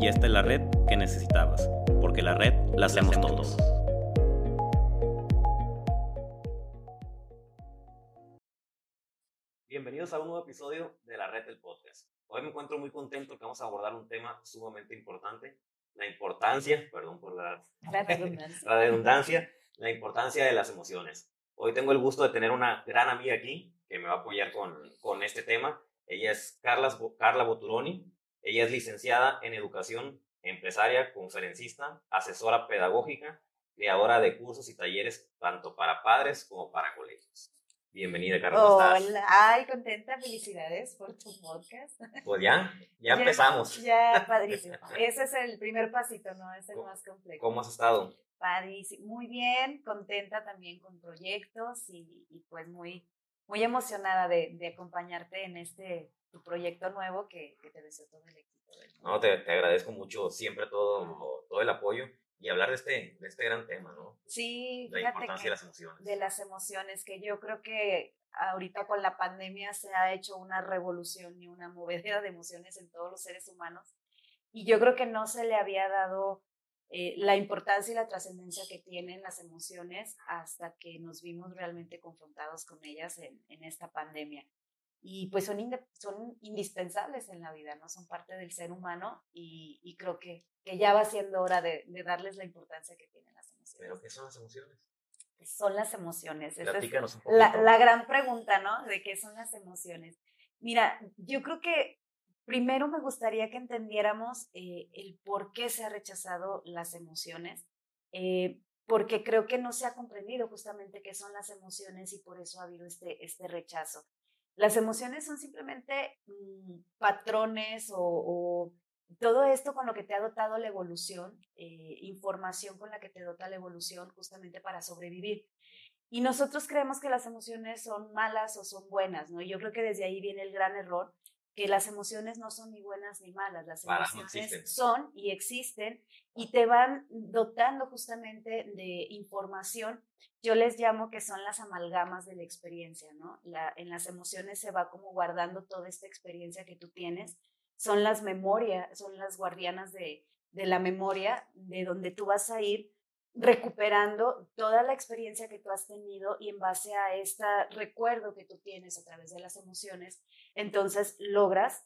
y esta es la red que necesitabas, porque la red la hacemos todos. Bienvenidos a un nuevo episodio de la red del podcast. Hoy me encuentro muy contento que vamos a abordar un tema sumamente importante, la importancia, perdón por la, redundancia. la redundancia, la importancia de las emociones. Hoy tengo el gusto de tener una gran amiga aquí que me va a apoyar con, con este tema. Ella es Carla, Carla Boturoni, ella es licenciada en educación empresaria, conferencista, asesora pedagógica, creadora de cursos y talleres tanto para padres como para colegios. Bienvenida, Carlos. Hola, ay, contenta, felicidades por tu podcast. Pues ya, ya, empezamos. Ya, padrísimo. Ese es el primer pasito, ¿no? Es el más complejo. ¿Cómo has estado? Padrísimo, muy bien, contenta también con proyectos y, y pues muy, muy emocionada de, de acompañarte en este tu proyecto nuevo que, te deseo todo el éxito. No, te, te, agradezco mucho siempre todo, todo el apoyo y hablar de este, de este gran tema, ¿no? Sí, la importancia de las emociones. De las emociones, que yo creo que ahorita con la pandemia se ha hecho una revolución y una movedera de emociones en todos los seres humanos. Y yo creo que no se le había dado eh, la importancia y la trascendencia que tienen las emociones hasta que nos vimos realmente confrontados con ellas en, en esta pandemia y pues son, son indispensables en la vida, ¿no? Son parte del ser humano y, y creo que, que, ya va siendo hora de, de, darles la importancia que tienen las emociones. ¿Pero qué son las emociones? ¿Qué son las emociones? Esa es la, la, gran pregunta, ¿no? De qué son las emociones. Mira, yo creo que primero me gustaría que entendiéramos eh, el por qué se ha rechazado las emociones. Eh, porque creo que no se ha comprendido justamente qué son las emociones y por eso ha habido este, este rechazo. Las emociones son simplemente mm, patrones o, todo esto con lo que te ha dotado la evolución, eh, información con la que te dota la evolución justamente para sobrevivir. Y nosotros creemos que las emociones son malas o son buenas, ¿no? Yo creo que desde ahí viene el gran error, que las emociones no son ni buenas ni malas, las emociones son y existen y te van dotando justamente de información. Yo les llamo que son las amalgamas de la experiencia, ¿no? La, en las emociones se va como guardando toda esta experiencia que tú tienes. Son las memorias, son las guardianas de, de la memoria, de donde tú vas a ir recuperando toda la experiencia que tú has tenido y en base a este recuerdo que tú tienes a través de las emociones, entonces logras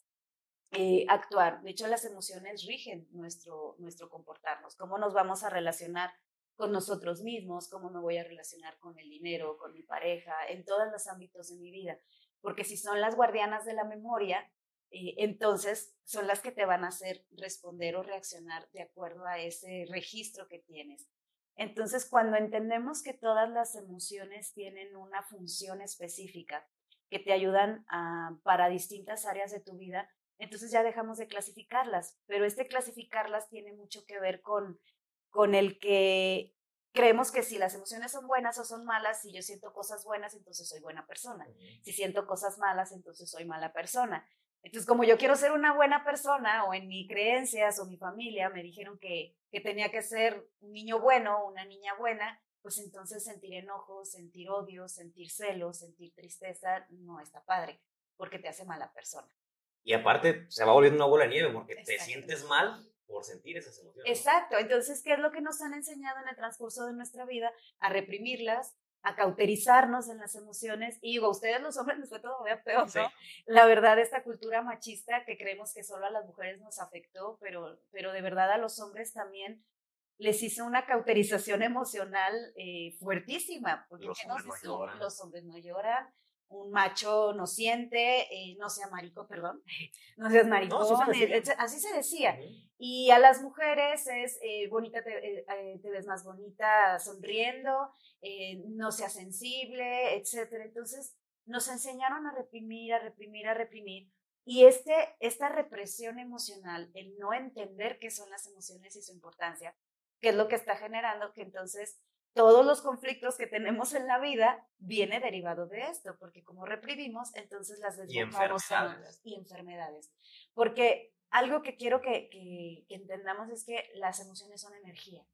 eh, actuar. De hecho, las emociones rigen nuestro, nuestro comportarnos, cómo nos vamos a relacionar con nosotros mismos, cómo me voy a relacionar con el dinero, con mi pareja, en todos los ámbitos de mi vida. Porque si son las guardianas de la memoria, eh, entonces son las que te van a hacer responder o reaccionar de acuerdo a ese registro que tienes. Entonces, cuando entendemos que todas las emociones tienen una función específica que te ayudan para distintas áreas de tu vida, entonces ya dejamos de clasificarlas. Pero este clasificarlas tiene mucho que ver con, con el que creemos que si las emociones son buenas o son malas, si yo siento cosas buenas, entonces soy buena persona. Si siento cosas malas, entonces soy mala persona. Entonces, como yo quiero ser una buena persona, o en mis creencias o mi familia me dijeron que, que tenía que ser un niño bueno, una niña buena, pues entonces sentir enojo, sentir odio, sentir celos, sentir tristeza, no está padre, porque te hace mala persona. Y aparte, se va volviendo una bola de nieve, porque te sientes mal por sentir esas emociones. Exacto, entonces, ¿qué es lo que nos han enseñado en el transcurso de nuestra vida? A reprimirlas, a cauterizarnos en las emociones. Y digo, a ustedes los hombres les fue todavía peor, ¿no? La verdad, esta cultura machista que creemos que solo a las mujeres nos afectó, pero, pero de verdad a los hombres también les hizo una cauterización emocional eh, fuertísima. Porque los, hombres no lloran. los hombres no lloran un macho no siente, eh, no sea marico, perdón, no seas maricón, así se decía. Y a las mujeres es eh, bonita, te, eh, te, ves más bonita sonriendo, no seas sensible, etc. Entonces nos enseñaron a reprimir, a reprimir, a reprimir. Y este, esta represión emocional, el no entender qué son las emociones y su importancia, ¿Qué es lo que está generando? Que entonces todos los conflictos que tenemos en la vida viene derivado de esto, porque como reprimimos, entonces las desbocamos y, y enfermedades. Porque algo que quiero que, que, entendamos es que las emociones son energía.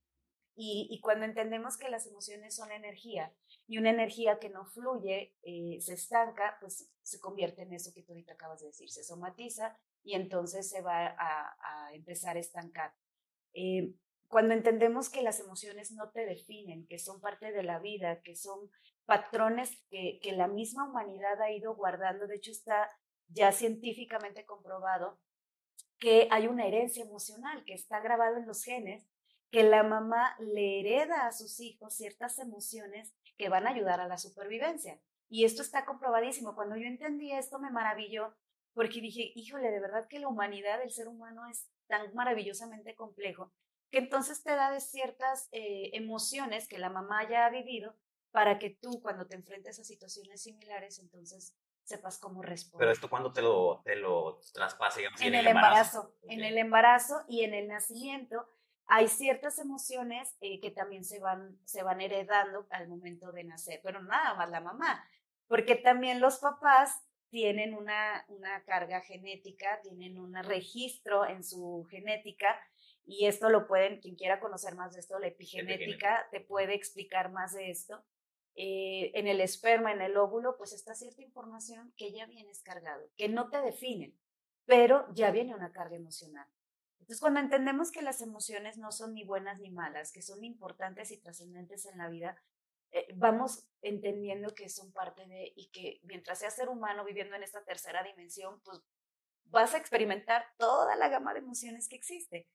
Y, y, cuando entendemos que las emociones son energía y una energía que no fluye eh, se estanca, pues se convierte en eso que tú ahorita acabas de decir, se somatiza y entonces se va a, a empezar a estancar. Eh, cuando entendemos que las emociones no te definen, que son parte de la vida, que son patrones que, que la misma humanidad ha ido guardando, de hecho está ya científicamente comprobado que hay una herencia emocional que está grabado en los genes, que la mamá le hereda a sus hijos ciertas emociones que van a ayudar a la supervivencia. Y esto está comprobadísimo. Cuando yo entendí esto me maravilló porque dije, híjole, de verdad que la humanidad, el ser humano es tan maravillosamente complejo que entonces te da de ciertas eh, emociones que la mamá ya ha vivido para que tú cuando te enfrentes a situaciones similares, entonces sepas cómo responder. Pero esto cuando te lo, te lo traspasa, digamos, en, el embarazo. En el embarazo y en el nacimiento hay ciertas emociones eh, que también se van, se van heredando al momento de nacer, pero nada más la mamá, porque también los papás tienen una, una carga genética, tienen un registro en su genética y esto lo pueden, quien quiera conocer más de esto, la epigenética te puede explicar más de esto. Eh, en el esperma, en el óvulo, pues está cierta información que ya viene cargado, que no te definen, pero ya viene una carga emocional. Entonces, cuando entendemos que las emociones no son ni buenas ni malas, que son importantes y trascendentes en la vida, eh, vamos entendiendo que son parte de y que mientras seas ser humano viviendo en esta tercera dimensión, pues vas a experimentar toda la gama de emociones que existe.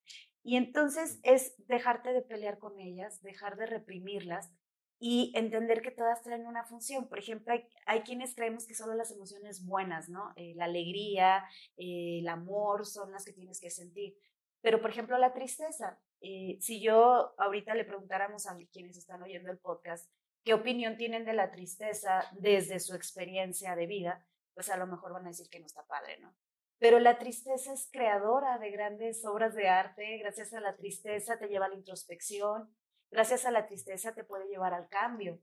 Y entonces es dejarte de pelear con ellas, dejar de reprimirlas y entender que todas traen una función. Por ejemplo, hay, quienes creemos que solo las emociones buenas, ¿no? Eh, la alegría, eh, el amor son las que tienes que sentir. Pero, por ejemplo, la tristeza. Eh, si yo ahorita le preguntáramos a quienes están oyendo el podcast qué opinión tienen de la tristeza desde su experiencia de vida, pues a lo mejor van a decir que no está padre, ¿no? Pero la tristeza es creadora de grandes obras de arte, gracias a la tristeza te lleva a la introspección, gracias a la tristeza te puede llevar al cambio.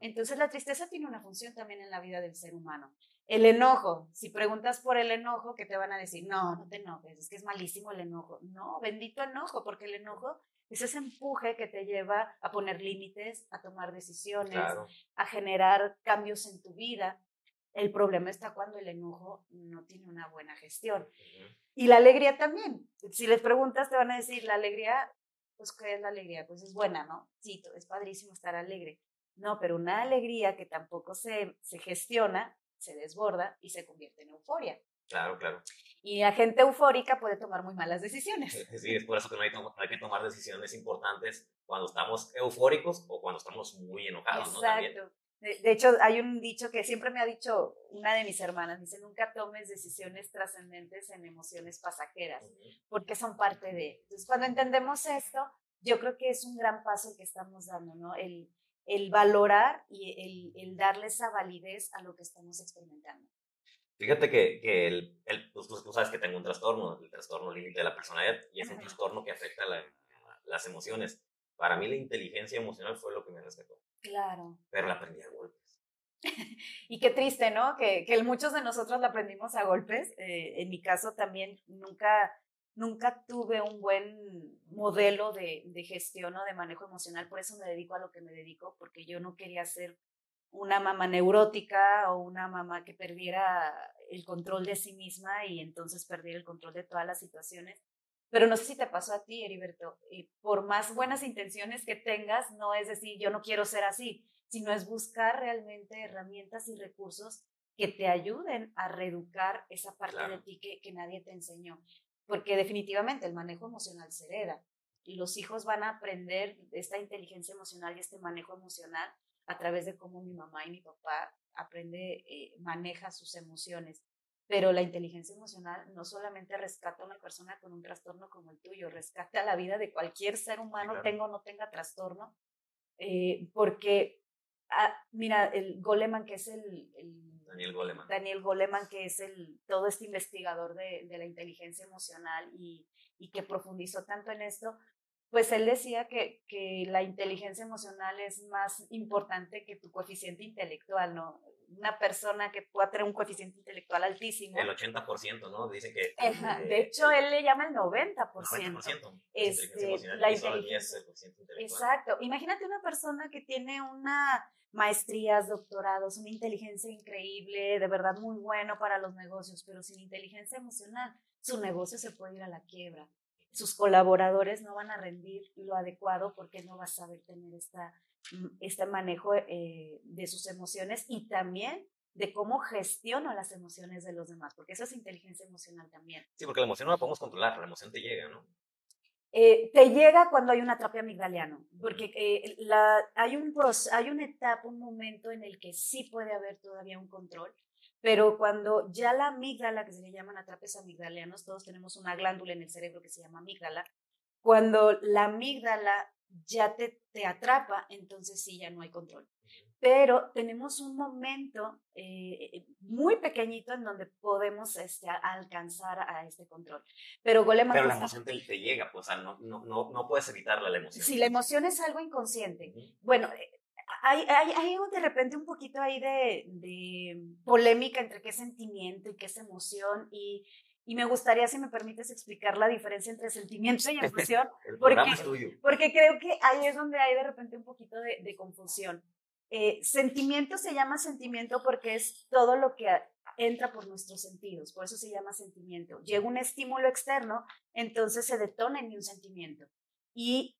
Entonces la tristeza tiene una función también en la vida del ser humano. El enojo, si preguntas por el enojo, ¿qué te van a decir? No, no te enojes, es que es malísimo el enojo. No, bendito enojo, porque el enojo es ese empuje que te lleva a poner límites, a tomar decisiones, a generar cambios en tu vida. El problema está cuando el enojo no tiene una buena gestión. Y la alegría también. Si les preguntas, te van a decir, la alegría, pues, ¿qué es la alegría? Pues es buena, ¿no? Sí, es padrísimo estar alegre. No, pero una alegría que tampoco se, se gestiona, se desborda y se convierte en euforia. Claro, claro. Y la gente eufórica puede tomar muy malas decisiones. Sí, es por eso que no hay, hay, que tomar decisiones importantes cuando estamos eufóricos o cuando estamos muy enojados. Exacto. De, hecho, hay un dicho que siempre me ha dicho una de mis hermanas, dice, nunca tomes decisiones trascendentes en emociones pasajeras, porque son parte de... Entonces, cuando entendemos esto, yo creo que es un gran paso que estamos dando, ¿no? El, el valorar y el, el, darle esa validez a lo que estamos experimentando. Fíjate que, que el, el pues, tú sabes que tengo un trastorno, el trastorno límite de la personalidad, y es un trastorno que afecta la, las emociones. Para mí la inteligencia emocional fue lo que me rescató. Claro. Pero la aprendí a golpes. y qué triste, ¿no? Que, que, muchos de nosotros la aprendimos a golpes. Eh, en mi caso también nunca, nunca tuve un buen modelo de, de gestión o de manejo emocional. Por eso me dedico a lo que me dedico, porque yo no quería ser una mamá neurótica o una mamá que perdiera el control de sí misma y entonces perdiera el control de todas las situaciones. Pero no sé si te pasó a ti, Heriberto, y por más buenas intenciones que tengas, no es decir, yo no quiero ser así, sino es buscar realmente herramientas y recursos que te ayuden a reeducar esa parte de ti que, que nadie te enseñó. Porque definitivamente el manejo emocional se hereda y los hijos van a aprender esta inteligencia emocional y este manejo emocional a través de cómo mi mamá y mi papá aprende, eh, maneja sus emociones. Pero la inteligencia emocional no solamente rescata a una persona con un trastorno como el tuyo, rescata la vida de cualquier ser humano, tenga o no tenga trastorno, eh, porque, ah, mira, el Goleman, que es el, Daniel Goleman. Daniel Goleman, que es el, todo este investigador de, de la inteligencia emocional y, y que profundizó tanto en esto, pues él decía que, que la inteligencia emocional es más importante que tu coeficiente intelectual, ¿no? Una persona que pueda tener un coeficiente intelectual altísimo. El 80%, ¿no? Dice que... de hecho, él le llama el 90%. 90%. Este, la inteligencia. Exacto. Imagínate una persona que tiene una maestrías, doctorados, una inteligencia increíble, de verdad muy bueno para los negocios, pero sin inteligencia emocional, su negocio se puede ir a la quiebra sus colaboradores no van a rendir lo adecuado porque no va a saber tener esta, este manejo eh, de sus emociones y también de cómo gestiona las emociones de los demás, porque eso es inteligencia emocional también. Sí, porque la emoción no la podemos controlar, la emoción te llega, ¿no? Eh, te llega cuando hay una atrapio amigdaliano, porque eh, la, hay, un, hay una etapa, un momento en el que sí puede haber todavía un control, pero cuando ya la amígdala, que se le llaman atrapes amigdalianos, todos tenemos una glándula en el cerebro que se llama amígdala, cuando la amígdala ya te, te atrapa, entonces sí, ya no hay control. Pero tenemos un momento eh, muy pequeñito en donde podemos este, alcanzar a este control. Pero Golema... Pero la emoción te, llega, pues, no, no, no, no, puedes evitarla la emoción. Si la emoción es algo inconsciente. Bueno, hay, hay, hay, de repente un poquito ahí de, de, polémica entre qué sentimiento y qué es emoción y, y, me gustaría, si me permites, explicar la diferencia entre sentimiento y emoción, porque, porque creo que ahí es donde hay de repente un poquito de, de confusión. Eh, sentimiento se llama sentimiento porque es todo lo que entra por nuestros sentidos, por eso se llama sentimiento. Llega un estímulo externo, entonces se detona en un sentimiento. Y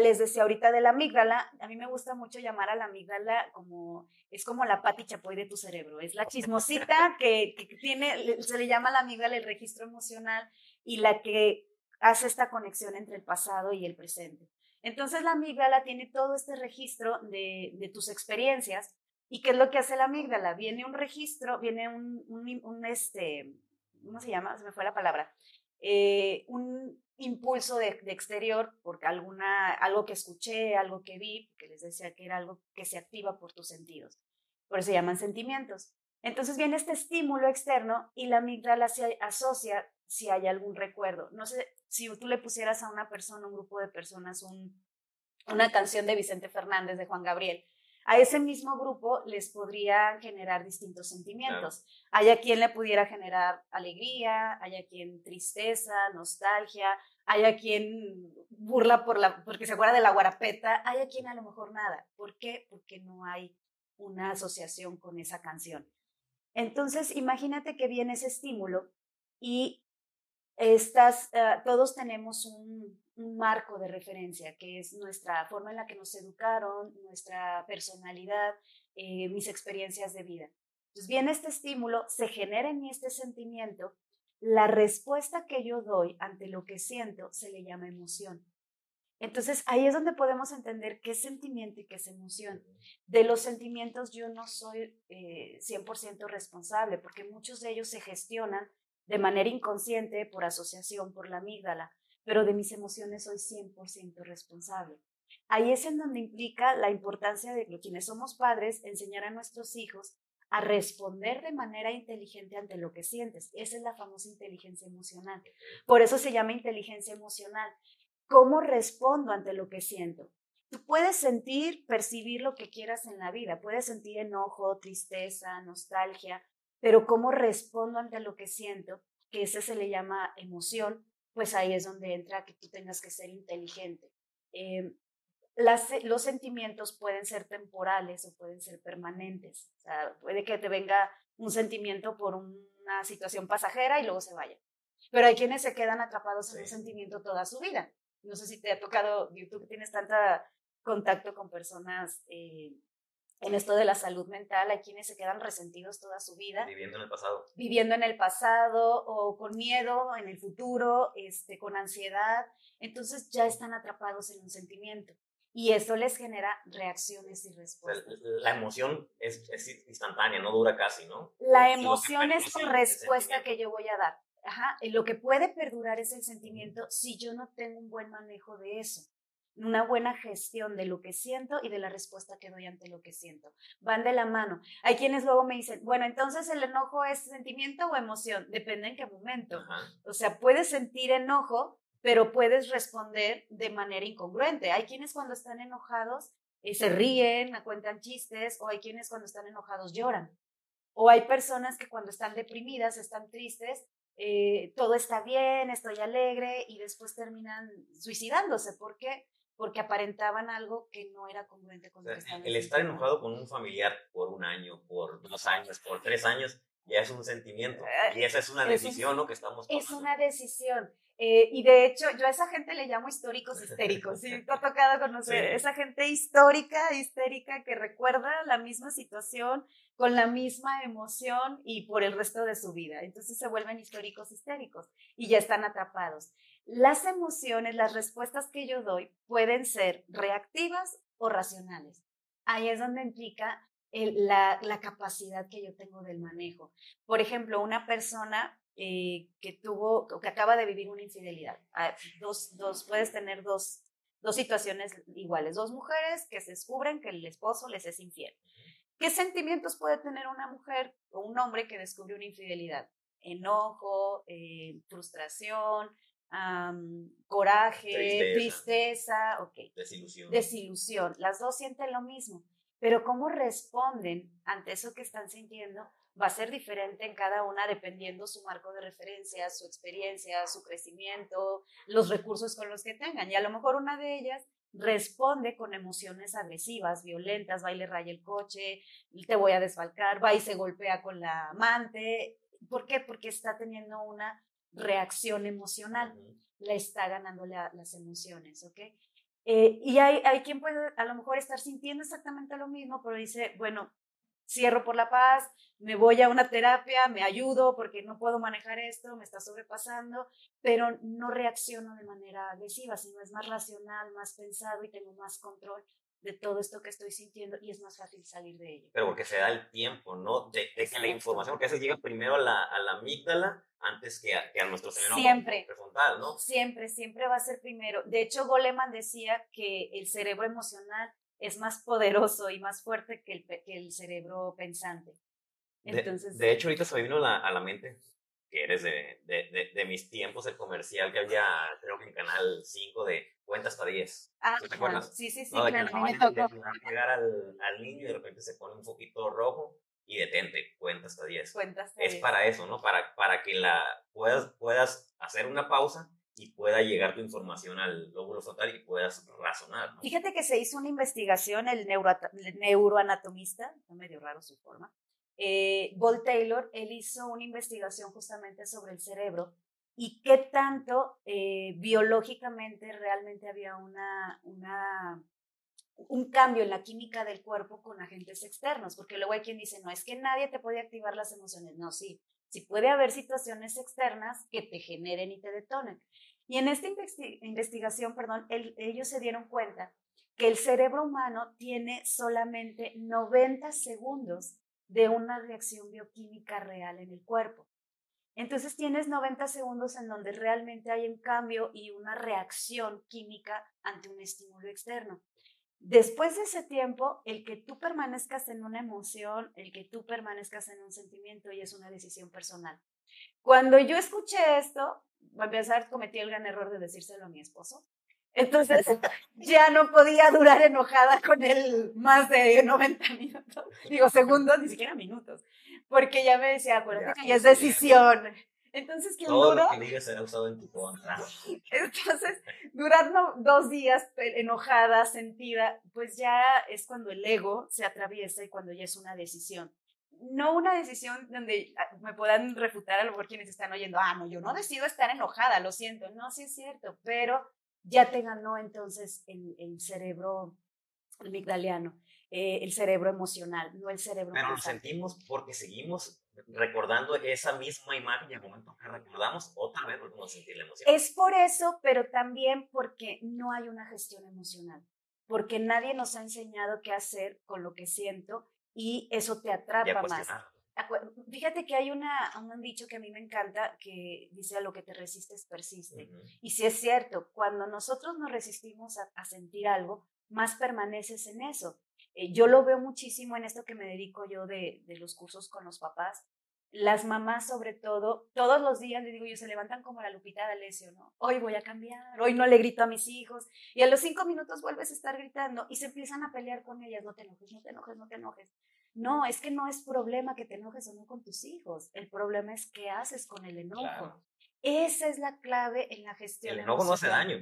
les decía ahorita de la amígdala, a mí me gusta mucho llamar a la amígdala como, es como la pati chapoy de tu cerebro, es la chismosita que, tiene, se le llama a la amígdala el registro emocional y la que hace esta conexión entre el pasado y el presente. Entonces la amígdala tiene todo este registro de, de tus experiencias y ¿qué es lo que hace la amígdala? Viene un registro, viene un, un, un este, ¿cómo se llama? Se me fue la palabra. Eh, un impulso de, exterior, porque alguna, algo que escuché, algo que vi, que les decía que era algo que se activa por tus sentidos. Por eso se llaman sentimientos. Entonces viene este estímulo externo y la amígdala se asocia si hay algún recuerdo. No sé, si tú le pusieras a una persona, un grupo de personas, un, una canción de Vicente Fernández, de Juan Gabriel, a ese mismo grupo les podría generar distintos sentimientos. Hay a quien le pudiera generar alegría, hay a quien tristeza, nostalgia, hay a quien burla por la, porque se acuerda de la guarapeta, hay a quien a lo mejor nada. ¿Por qué? Porque no hay una asociación con esa canción. Entonces, imagínate que viene ese estímulo y estas, eh, todos tenemos un, un marco de referencia, que es nuestra forma en la que nos educaron, nuestra personalidad, eh, mis experiencias de vida. Entonces viene este estímulo, se genera en mí este sentimiento, la respuesta que yo doy ante lo que siento se le llama emoción. Entonces ahí es donde podemos entender qué es sentimiento y qué es emoción. De los sentimientos yo no soy 100% eh, responsable porque muchos de ellos se gestionan de manera inconsciente por asociación, por la amígdala pero de mis emociones soy 100% responsable. Ahí es en donde implica la importancia de que quienes somos padres enseñar a nuestros hijos a responder de manera inteligente ante lo que sientes. Esa es la famosa inteligencia emocional. Por eso se llama inteligencia emocional. ¿Cómo respondo ante lo que siento? Tú puedes sentir, percibir lo que quieras en la vida. Puedes sentir enojo, tristeza, nostalgia, pero ¿cómo respondo ante lo que siento? Que ese se le llama emoción pues ahí es donde entra que tú tengas que ser inteligente. Eh, los sentimientos pueden ser temporales o pueden ser permanentes. O sea, puede que te venga un sentimiento por una situación pasajera y luego se vaya. Pero hay quienes se quedan atrapados en un sentimiento toda su vida. No sé si te ha tocado, tú que tienes tanto contacto con personas eh, en esto de la salud mental, hay quienes se quedan resentidos toda su vida. Viviendo en el pasado. Viviendo en el pasado o con miedo en el futuro, este, con ansiedad. Entonces ya están atrapados en un sentimiento. Y eso les genera reacciones y respuestas. La, emoción es, instantánea, no dura casi, ¿no? La emoción es la respuesta que yo voy a dar. Ajá. Lo que puede perdurar es el sentimiento si yo no tengo un buen manejo de eso una buena gestión de lo que siento y de la respuesta que doy ante lo que siento. Van de la mano. Hay quienes luego me dicen, bueno, entonces el enojo es sentimiento o emoción, depende en qué momento. O sea, puedes sentir enojo, pero puedes responder de manera incongruente. Hay quienes cuando están enojados eh, se ríen, cuentan chistes, o hay quienes cuando están enojados lloran. O hay personas que cuando están deprimidas, están tristes, eh, todo está bien, estoy alegre y después terminan suicidándose. ¿Por qué? Porque aparentaban algo que no era congruente con lo que estaban El estar enojado con un familiar por un año, por dos años, por tres años, ya es un sentimiento. Eh, y esa es una decisión, ¿no? Que estamos tomando. Es una decisión. Eh, y de hecho, yo a esa gente le llamo históricos histéricos. Sí, te ha tocado conocer esa gente histórica, histérica, que recuerda la misma situación con la misma emoción y por el resto de su vida. Entonces se vuelven históricos histéricos y ya están atrapados. Las emociones, las respuestas que yo doy pueden ser reactivas o racionales. Ahí es donde implica la, capacidad que yo tengo del manejo. Por ejemplo, una persona eh, que tuvo, que acaba de vivir una infidelidad. Ah, dos, dos, puedes tener dos, dos situaciones iguales, dos mujeres que se descubren que el esposo les es infiel. ¿Qué sentimientos puede tener una mujer o un hombre que descubrió una infidelidad? Enojo, eh, frustración, coraje, tristeza, Desilusión. Desilusión. Las dos sienten lo mismo, pero cómo responden ante eso que están sintiendo va a ser diferente en cada una dependiendo su marco de referencia, su experiencia, su crecimiento, los recursos con los que tengan. Y a lo mejor una de ellas responde con emociones agresivas, violentas, va y le raya el coche, te voy a desfalcar, va y se golpea con la amante. ¿Por qué? Porque está teniendo una reacción emocional, le está ganando las emociones, ¿ok? Eh, y hay, hay quien puede a lo mejor estar sintiendo exactamente lo mismo, pero dice, bueno, cierro por la paz, me voy a una terapia, me ayudo porque no puedo manejar esto, me está sobrepasando, pero no reacciono de manera agresiva, sino es más racional, más pensado y tengo más control de todo esto que estoy sintiendo y es más fácil salir de ello. Pero porque se da el tiempo, ¿no? De, que la información, que se llega primero a la, a la amígdala antes que a, que a nuestro cerebro siempre, prefrontal, ¿no? Siempre, siempre va a ser primero. De hecho, Goleman decía que el cerebro emocional es más poderoso y más fuerte que el, que el cerebro pensante. Entonces, de, hecho, ahorita se me vino a la mente que eres de, de, de, mis tiempos el comercial que había, creo que en Canal 5 de cuenta hasta 10. Ah, ¿Te acuerdas? Sí, sí, sí, no, claro, me tocó. llegar al, al, niño y de repente se pone un poquito rojo y detente, cuenta hasta 10. Cuenta hasta es para eso, ¿no? Para, para que la puedas, puedas hacer una pausa y pueda llegar tu información al lóbulo frontal y puedas razonar. Fíjate que se hizo una investigación, el, neuroanatomista, está medio raro su forma, eh, Taylor, él hizo una investigación justamente sobre el cerebro y qué tanto eh, biológicamente realmente había una, un cambio en la química del cuerpo con agentes externos, porque luego hay quien dice, no, es que nadie te puede activar las emociones, no, sí, sí puede haber situaciones externas que te generen y te detonen. Y en esta investigación, perdón, ellos se dieron cuenta que el cerebro humano tiene solamente 90 segundos de una reacción bioquímica real en el cuerpo. Entonces tienes 90 segundos en donde realmente hay un cambio y una reacción química ante un estímulo externo. Después de ese tiempo, el que tú permanezcas en una emoción, el que tú permanezcas en un sentimiento y es una decisión personal. Cuando yo escuché esto, a empezar, cometí el gran error de decírselo a mi esposo. Entonces ya no podía durar enojada con él más de 90 minutos, digo segundos, ni siquiera minutos, porque ya me decía, acuérdate que ya es decisión. Entonces, ¿quién Todo lo que digas será usado en tu contra. Entonces, durar dos días enojada, sentida, pues ya es cuando el ego se atraviesa y cuando ya es una decisión. No una decisión donde ah, me puedan refutar a lo mejor quienes están oyendo, ah, no, yo no decido estar enojada, lo siento, no, sí es cierto, pero ya te ganó entonces el, el cerebro amigdaliano, eh, el cerebro emocional, no el cerebro Pero lo sentimos porque seguimos recordando esa misma imagen y al momento que recordamos, otra vez volvemos a sentir la emoción. Es por eso, pero también porque no hay una gestión emocional, porque nadie nos ha enseñado qué hacer con lo que siento y eso te atrapa más. Fíjate que hay una, un dicho que a mí me encanta que dice a lo que te resistes persiste. Y si es cierto, cuando nosotros nos resistimos a, sentir algo, más permaneces en eso. Eh, yo lo veo muchísimo en esto que me dedico yo de, de los cursos con los papás. las mamás sobre todo, todos los días, le digo yo, se levantan como la Lupita de Alessio, ¿no? Hoy voy a cambiar, hoy no le grito a mis hijos, y a los cinco minutos vuelves a estar gritando y se empiezan a pelear con ellas, no te enojes, no te enojes, no te enojes. No, es que no es problema que te enojes o no con tus hijos, el problema es qué haces con el enojo. Esa es la clave en la gestión. El enojo no hace daño.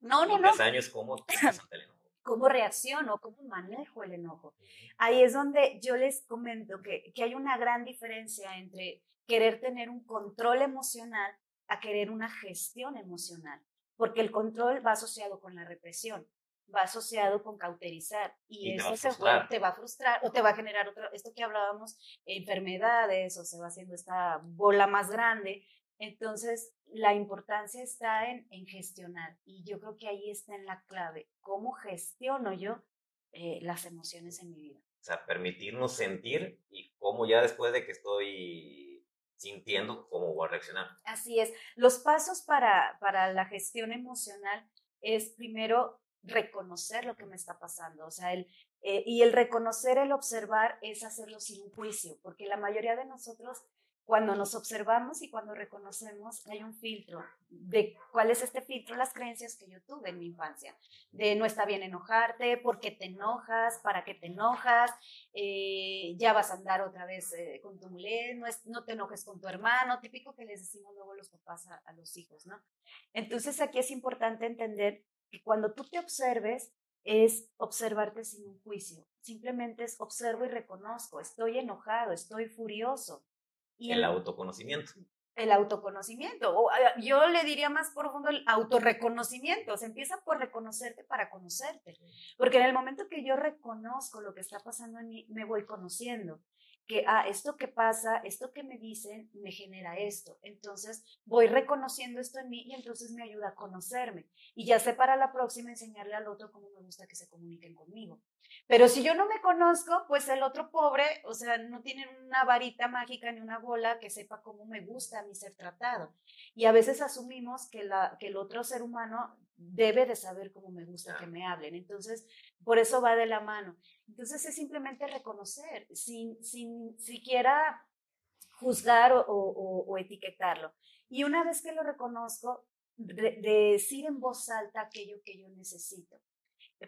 No, no, no. Hace daño es cómo te el enojo cómo reacciono, cómo manejo el enojo. Ahí es donde yo les comento que, que hay una gran diferencia entre querer tener un control emocional a querer una gestión emocional, porque el control va asociado con la represión, va asociado con cauterizar y, eso te va, te va a frustrar o te va a generar otro, esto que hablábamos, enfermedades o se va haciendo esta bola más grande. Entonces, la importancia está en, en, gestionar y yo creo que ahí está en la clave, cómo gestiono yo eh, las emociones en mi vida. O sea, permitirnos sentir y cómo ya después de que estoy sintiendo, cómo voy a reaccionar. Así es. Los pasos para, para la gestión emocional es primero reconocer lo que me está pasando, o sea, el, eh, y el reconocer, el observar es hacerlo sin juicio, porque la mayoría de nosotros cuando nos observamos y cuando reconocemos, hay un filtro de cuál es este filtro, las creencias que yo tuve en mi infancia, de no está bien enojarte, por qué te enojas, para qué te enojas, eh, ya vas a andar otra vez eh, con tu mujer, no, no te enojes con tu hermano, típico que les decimos luego los papás a, a los hijos, ¿no? Entonces aquí es importante entender que cuando tú te observes, es observarte sin un juicio, simplemente es observo y reconozco, estoy enojado, estoy furioso, el autoconocimiento. El autoconocimiento, o yo le diría más profundo el autorreconocimiento, se empieza por reconocerte para conocerte, porque en el momento que yo reconozco lo que está pasando en mí, me voy conociendo que, ah, esto que pasa, esto que me dicen, me genera esto. Entonces voy reconociendo esto en mí y entonces me ayuda a conocerme. Y ya sé para la próxima enseñarle al otro cómo me gusta que se comuniquen conmigo. Pero si yo no me conozco, pues el otro pobre, o sea, no tiene una varita mágica ni una bola que sepa cómo me gusta a mí ser tratado. Y a veces asumimos que, la, que el otro ser humano debe de saber cómo me gusta que me hablen. Entonces, por eso va de la mano. Entonces es simplemente reconocer, sin, sin siquiera juzgar o, etiquetarlo. Y una vez que lo reconozco, decir en voz alta aquello que yo necesito.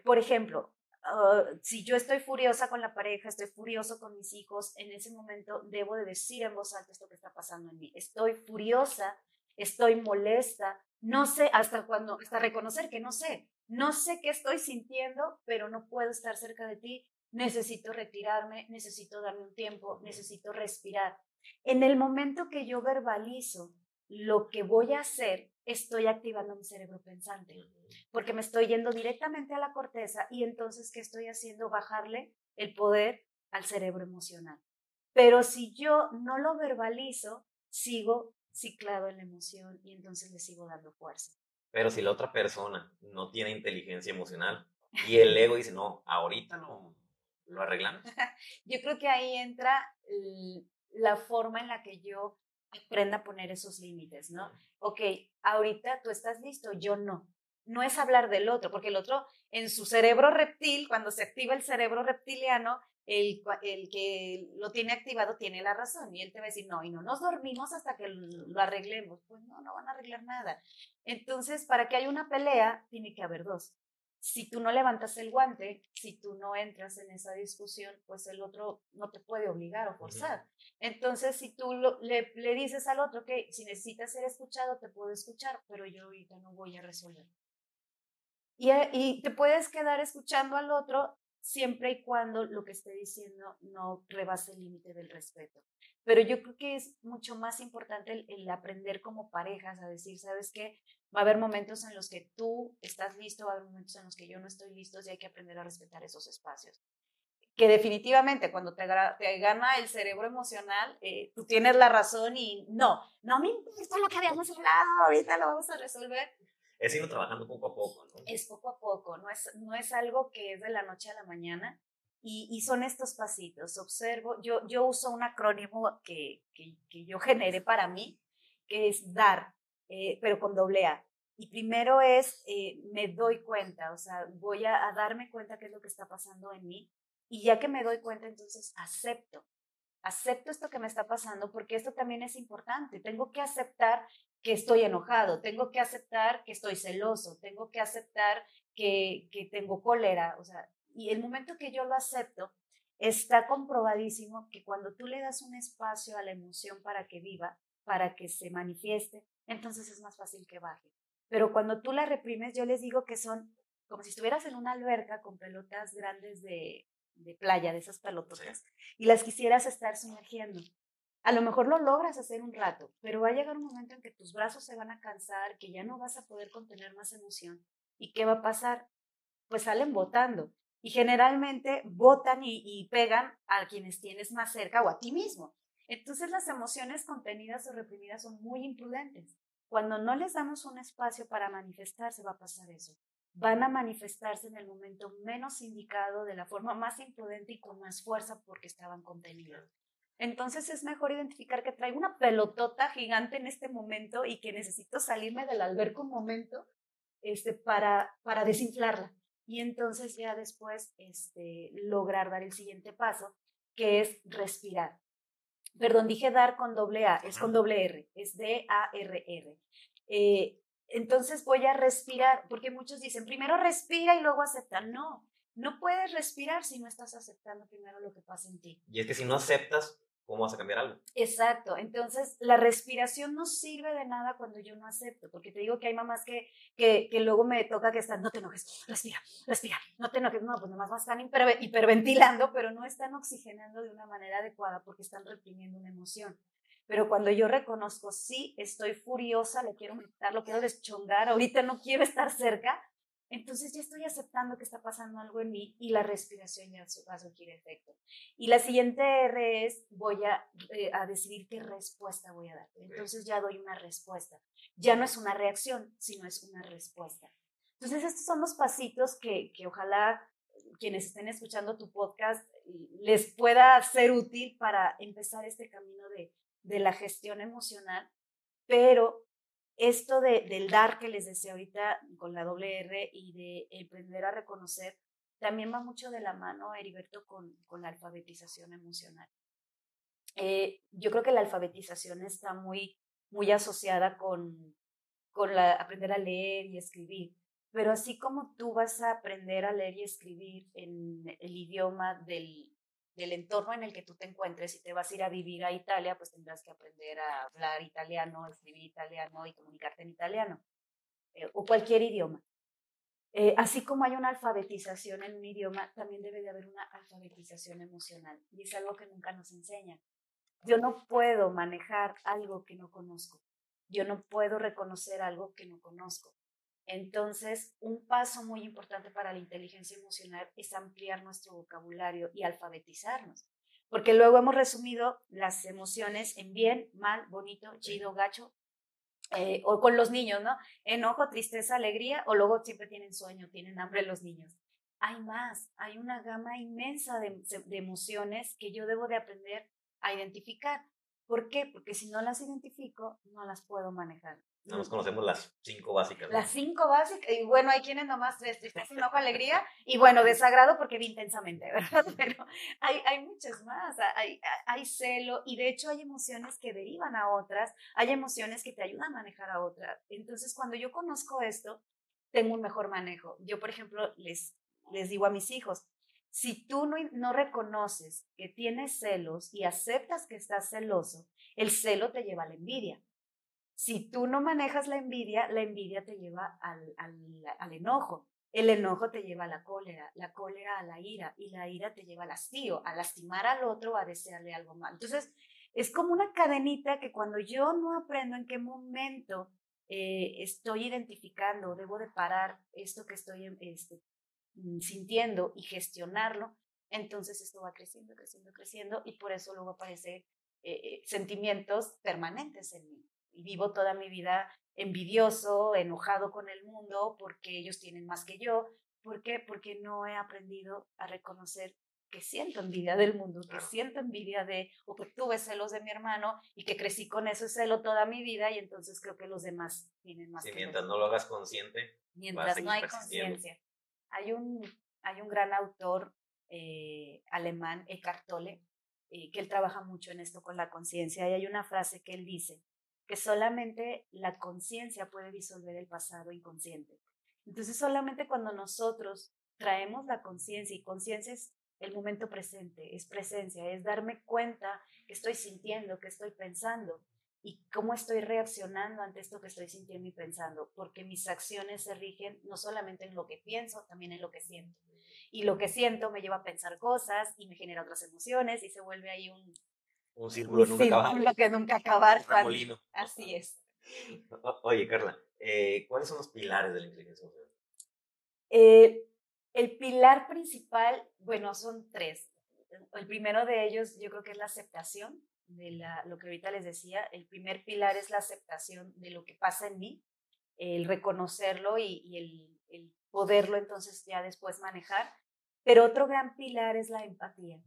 Por ejemplo, ah, si yo estoy furiosa con la pareja, estoy furioso con mis hijos, en ese momento debo de decir en voz alta esto que está pasando en mí. Estoy furiosa, estoy molesta, no sé hasta cuando, hasta reconocer que no sé, no sé qué estoy sintiendo, pero no puedo estar cerca de ti, necesito retirarme, necesito darme un tiempo, necesito respirar. En el momento que yo verbalizo lo que voy a hacer, estoy activando mi cerebro pensante, porque me estoy yendo directamente a la corteza y entonces, ¿qué estoy haciendo? Bajarle el poder al cerebro emocional. Pero si yo no lo verbalizo, sigo ciclado en la emoción y entonces le sigo dando fuerza. Pero si la otra persona no tiene inteligencia emocional y el ego dice, no, ahorita no lo arreglamos. yo creo que ahí entra la forma en la que yo aprenda a poner esos límites, ¿no? Ok, ahorita tú estás listo, yo no. No es hablar del otro, porque el otro en su cerebro reptil, cuando se activa el cerebro reptiliano, el, el, que lo tiene activado tiene la razón y él te va a decir, no, y no nos dormimos hasta que lo arreglemos. Pues no, no van a arreglar nada. Entonces, para que haya una pelea, tiene que haber dos. Si tú no levantas el guante, si tú no entras en esa discusión, pues el otro no te puede obligar o forzar. Entonces, si tú le, le dices al otro que si necesitas ser escuchado, te puedo escuchar, pero yo ahorita no voy a resolver. Y, y, te puedes quedar escuchando al otro siempre y cuando lo que esté diciendo no rebase el límite del respeto. Pero yo creo que es mucho más importante el, aprender como parejas a decir, ¿sabes qué? Va a haber momentos en los que tú estás listo, va a haber momentos en los que yo no estoy listo y hay que aprender a respetar esos espacios. Que definitivamente cuando te, te gana el cerebro emocional, eh, tú tienes la razón y no, no me importa lo que habíamos hablado, ahorita lo vamos a resolver es irlo trabajando poco a poco, ¿no? Es poco a poco, no es, no es algo que es de la noche a la mañana. Y, y son estos pasitos. Observo, yo, yo uso un acrónimo que, que, que yo generé para mí, que es DAR, eh, pero con doble A. Y primero es, eh, me doy cuenta, o sea, voy a, a, darme cuenta qué es lo que está pasando en mí. Y ya que me doy cuenta, entonces acepto. acepto esto que me está pasando porque esto también es importante. Tengo que aceptar que estoy enojado, tengo que aceptar que estoy celoso, tengo que aceptar que, que tengo cólera. O sea, y el momento que yo lo acepto, está comprobadísimo que cuando tú le das un espacio a la emoción para que viva, para que se manifieste, entonces es más fácil que baje. Pero cuando tú la reprimes, yo les digo que son como si estuvieras en una alberca con pelotas grandes de, de playa, de esas pelototas, y las quisieras estar sumergiendo. A lo mejor lo logras hacer un rato, pero va a llegar un momento en que tus brazos se van a cansar, que ya no vas a poder contener más emoción. ¿Y qué va a pasar? Pues salen botando. Y generalmente botan y, y pegan a quienes tienes más cerca o a ti mismo. Entonces las emociones contenidas o reprimidas son muy imprudentes. Cuando no les damos un espacio para manifestarse va a pasar eso van a manifestarse en el momento menos indicado, de la forma más imprudente y con más fuerza porque estaban contenidos. Entonces es mejor identificar que traigo una pelotota gigante en este momento y que necesito salirme del alberco un momento este, para, para desinflarla. Y entonces ya después este, lograr dar el siguiente paso, que es respirar. Perdón, dije dar con doble A, es con doble R, es D-A-R-R. Eh, entonces voy a respirar, porque muchos dicen, primero respira y luego acepta. No, no puedes respirar si no estás aceptando primero lo que pasa en ti. Y es que si no aceptas, ¿cómo vas a cambiar algo? Exacto, entonces la respiración no sirve de nada cuando yo no acepto, porque te digo que hay mamás que, que, que luego me toca que están, no te enojes, respira, respira, no te enojes, no, pues nomás más están hiperventilando, pero no están oxigenando de una manera adecuada porque están reprimiendo una emoción. Pero cuando yo reconozco, sí, estoy furiosa, lo quiero matar, lo quiero deschongar, ahorita no quiero estar cerca, entonces ya estoy aceptando que está pasando algo en mí y la respiración ya va a surgir efecto. Y la siguiente R es, voy a, eh, a decidir qué respuesta voy a dar. Entonces ya doy una respuesta. Ya no es una reacción, sino es una respuesta. Entonces estos son los pasitos que, que ojalá quienes estén escuchando tu podcast les pueda ser útil para empezar este camino de, de la gestión emocional, pero esto de, del dar que les decía ahorita con la doble R y de aprender a reconocer, también va mucho de la mano, Heriberto, con, con la alfabetización emocional. Eh, yo creo que la alfabetización está muy, muy asociada con, con la, aprender a leer y escribir, pero así como tú vas a aprender a leer y escribir en el idioma del, del entorno en el que tú te encuentres. Si te vas a ir a vivir a Italia, pues tendrás que aprender a hablar italiano, escribir italiano y comunicarte en italiano, eh, o cualquier idioma. Eh, así como hay una alfabetización en un idioma, también debe de haber una alfabetización emocional. Y es algo que nunca nos enseñan. Yo no puedo manejar algo que no conozco. Yo no puedo reconocer algo que no conozco. Entonces, un paso muy importante para la inteligencia emocional es ampliar nuestro vocabulario y alfabetizarnos, porque luego hemos resumido las emociones en bien, mal, bonito, chido, gacho, eh, o con los niños, ¿no? Enojo, tristeza, alegría, o luego siempre tienen sueño, tienen hambre los niños. Hay más, hay una gama inmensa de, de emociones que yo debo de aprender a identificar. ¿Por qué? Porque si no las identifico, no las puedo manejar. No nos conocemos las cinco básicas. Las cinco básicas, y bueno, hay quienes nomás tres, tristeza, enojo, alegría, y bueno, desagrado porque vi intensamente, ¿verdad? Pero hay, hay muchas más, hay, hay celo, y de hecho hay emociones que derivan a otras, hay emociones que te ayudan a manejar a otras. Entonces, cuando yo conozco esto, tengo un mejor manejo. Yo, por ejemplo, les, les digo a mis hijos, si tú no, no reconoces que tienes celos y aceptas que estás celoso, el celo te lleva a la envidia. Si tú no manejas la envidia, la envidia te lleva al, al, enojo. El enojo te lleva a la cólera, la cólera a la ira y la ira te lleva al hastío, a lastimar al otro, a desearle algo mal. Entonces, es como una cadenita que cuando yo no aprendo en qué momento eh, estoy identificando, debo de parar esto que estoy este, sintiendo y gestionarlo, entonces esto va creciendo, creciendo, creciendo y por eso luego aparecen eh, eh, sentimientos permanentes en mí y vivo toda mi vida envidioso, enojado con el mundo porque ellos tienen más que yo. ¿Por qué? Porque no he aprendido a reconocer que siento envidia del mundo, que siento envidia de, o que tuve celos de mi hermano y que crecí con ese celo toda mi vida y entonces creo que los demás tienen más. Sí, mientras no lo hagas consciente. Mientras no hay conciencia. Hay un, hay un gran autor eh, alemán, Eckhart Tolle, eh, que él trabaja mucho en esto con la conciencia, y hay una frase que él dice, que solamente la conciencia puede disolver el pasado inconsciente. Entonces, solamente cuando nosotros traemos la conciencia, y conciencia es el momento presente, es presencia, es darme cuenta que estoy sintiendo, que estoy pensando y cómo estoy reaccionando ante esto que estoy sintiendo y pensando, porque mis acciones se rigen no solamente en lo que pienso, también en lo que siento. Y lo que siento me lleva a pensar cosas y me genera otras emociones y se vuelve ahí un, un círculo, nunca acabar. que nunca acabar. Así es. oye, Carla, eh, ¿cuáles son los pilares de la inteligencia emocional? Eh, el pilar principal, bueno, son tres. El primero de ellos yo creo que es la aceptación de la, lo que ahorita les decía. El primer pilar es la aceptación de lo que pasa en mí, el reconocerlo y, el, el, poderlo entonces ya después manejar. Pero otro gran pilar es la empatía.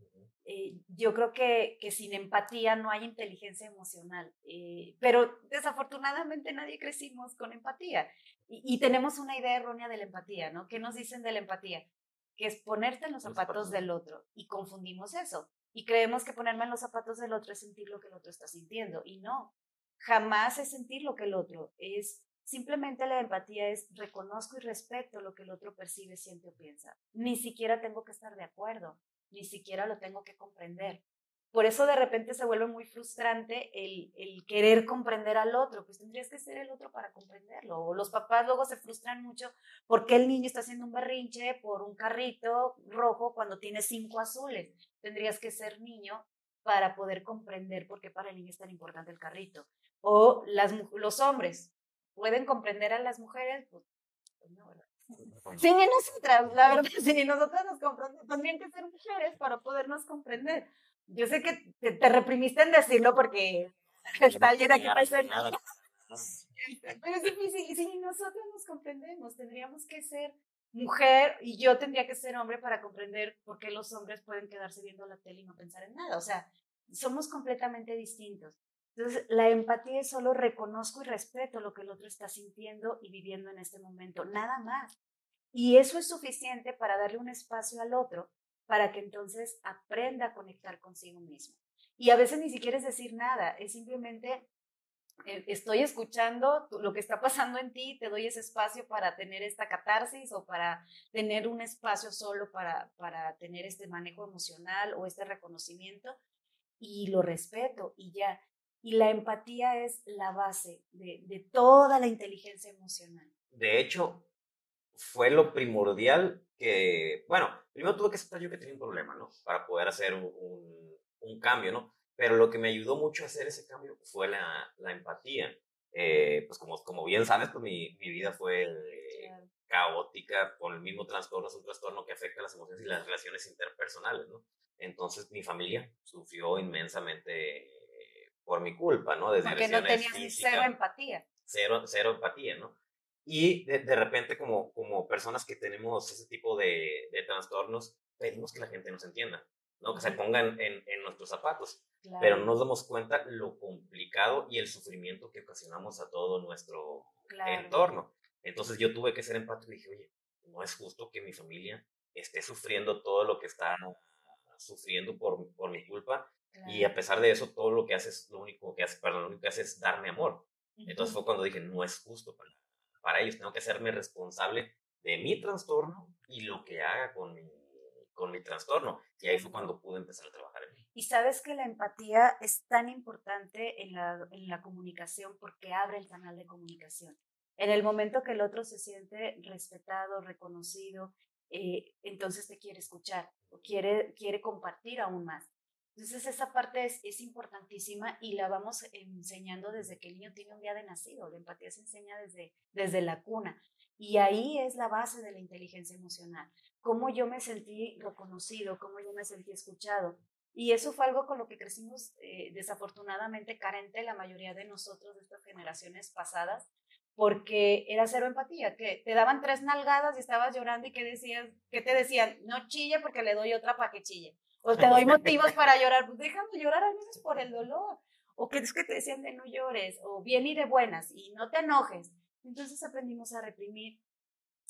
Eh, yo creo que, que, sin empatía no hay inteligencia emocional, eh, pero desafortunadamente nadie crecimos con empatía y, tenemos una idea errónea de la empatía, ¿no? ¿Qué nos dicen de la empatía? Que es ponerte en los zapatos del otro y confundimos eso y creemos que ponerme en los zapatos del otro es sentir lo que el otro está sintiendo y no, jamás es sentir lo que el otro es. Simplemente la empatía es reconozco y respeto lo que el otro percibe, siente o piensa. Ni siquiera tengo que estar de acuerdo ni siquiera lo tengo que comprender. Por eso de repente se vuelve muy frustrante el, el, querer comprender al otro, pues tendrías que ser el otro para comprenderlo. O los papás luego se frustran mucho porque el niño está haciendo un berrinche por un carrito rojo cuando tiene cinco azules. Tendrías que ser niño para poder comprender por qué para el niño es tan importante el carrito. O las, los hombres pueden comprender a las mujeres, pues, pues no, ¿verdad? Sí, ni nosotras, la verdad, sí, ni nosotras nos comprendemos, tendrían que ser mujeres para podernos comprender. Yo sé que te, reprimiste en decirlo porque está llena que Pero es difícil, y si nosotros nos comprendemos, tendríamos que ser mujer y yo tendría que ser hombre para comprender por qué los hombres pueden quedarse viendo la tele y no pensar en nada. O sea, somos completamente distintos. Entonces, la empatía es solo reconozco y respeto lo que el otro está sintiendo y viviendo en este momento, nada más. Y eso es suficiente para darle un espacio al otro para que entonces aprenda a conectar consigo mismo. Y a veces ni siquiera es decir nada, es simplemente eh, estoy escuchando lo que está pasando en ti, te doy ese espacio para tener esta catarsis o para tener un espacio solo para, para tener este manejo emocional o este reconocimiento y lo respeto y ya. Y la empatía es la base de, toda la inteligencia emocional. De hecho, fue lo primordial que, bueno, primero tuve que aceptar yo que tenía un problema, ¿no? Para poder hacer un, un, cambio, ¿no? Pero lo que me ayudó mucho a hacer ese cambio fue la, la empatía. Eh, pues como, como bien sabes, pues mi, mi vida fue caótica con el mismo trastorno, es un trastorno que afecta las emociones y las relaciones interpersonales, ¿no? Entonces mi familia sufrió inmensamente por mi culpa, ¿no? Desde Porque no tenías cero empatía. Cero, cero empatía, ¿no? Y de, de, repente como, como personas que tenemos ese tipo de, de, trastornos, pedimos que la gente nos entienda, ¿no? Que se pongan en, en nuestros zapatos. Pero no nos damos cuenta lo complicado y el sufrimiento que ocasionamos a todo nuestro entorno. Entonces yo tuve que ser empático y dije, oye, no es justo que mi familia esté sufriendo todo lo que está sufriendo por, por mi culpa y a pesar de eso, todo lo que haces, lo único que hace, perdón, lo único que hace es darme amor. Entonces fue cuando dije, no es justo para, para, ellos, tengo que hacerme responsable de mi trastorno y lo que haga con mi, con mi trastorno. Y ahí fue cuando pude empezar a trabajar en mí. Y sabes que la empatía es tan importante en la, en la comunicación porque abre el canal de comunicación. En el momento que el otro se siente respetado, reconocido, eh, entonces te quiere escuchar o quiere, quiere compartir aún más. Entonces esa parte es, es, importantísima y la vamos enseñando desde que el niño tiene un día de nacido. La empatía se enseña desde, desde la cuna. Y ahí es la base de la inteligencia emocional. Cómo yo me sentí reconocido, cómo yo me sentí escuchado. Y eso fue algo con lo que crecimos eh, desafortunadamente carente la mayoría de nosotros de estas generaciones pasadas, porque era cero empatía, que te daban tres nalgadas y estabas llorando y que decías, que te decían, no chille porque le doy otra para que chille. O te doy motivos para llorar, pues déjame llorar al menos por el dolor. O que es que te decían de no llores, o bien y de buenas, y no te enojes. Entonces aprendimos a reprimir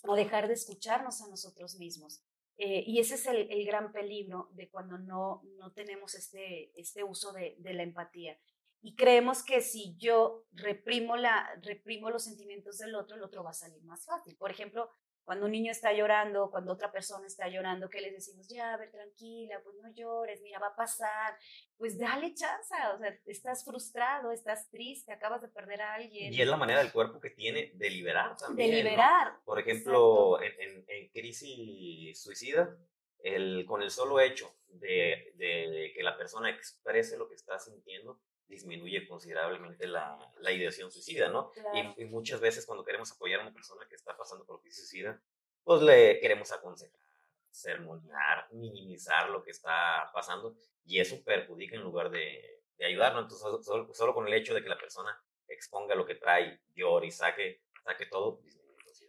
o dejar de escucharnos a nosotros mismos. Eh, y ese es el, el, gran peligro de cuando no, no tenemos este, este uso de, de, la empatía. Y creemos que si yo reprimo, la, reprimo los sentimientos del otro, el otro va a salir más fácil. Por ejemplo, cuando un niño está llorando, cuando otra persona está llorando, ¿qué les decimos? Ya, a ver, tranquila, pues no llores, mira, va a pasar. Pues dale chance, o sea, estás frustrado, estás triste, acabas de perder a alguien. Y es la manera del cuerpo que tiene de liberar también. De liberar. Por ejemplo, en, en, crisis suicida, el, con el solo hecho de, de que la persona exprese lo que está sintiendo, disminuye considerablemente la, la ideación suicida, ¿no? Y, muchas veces cuando queremos apoyar a una persona que está pasando por crisis suicida, pues le queremos aconsejar, sermonear, minimizar lo que está pasando y eso perjudica en lugar de, de ayudarlo. Entonces, solo, solo, con el hecho de que la persona exponga lo que trae, llore y saque, saque todo,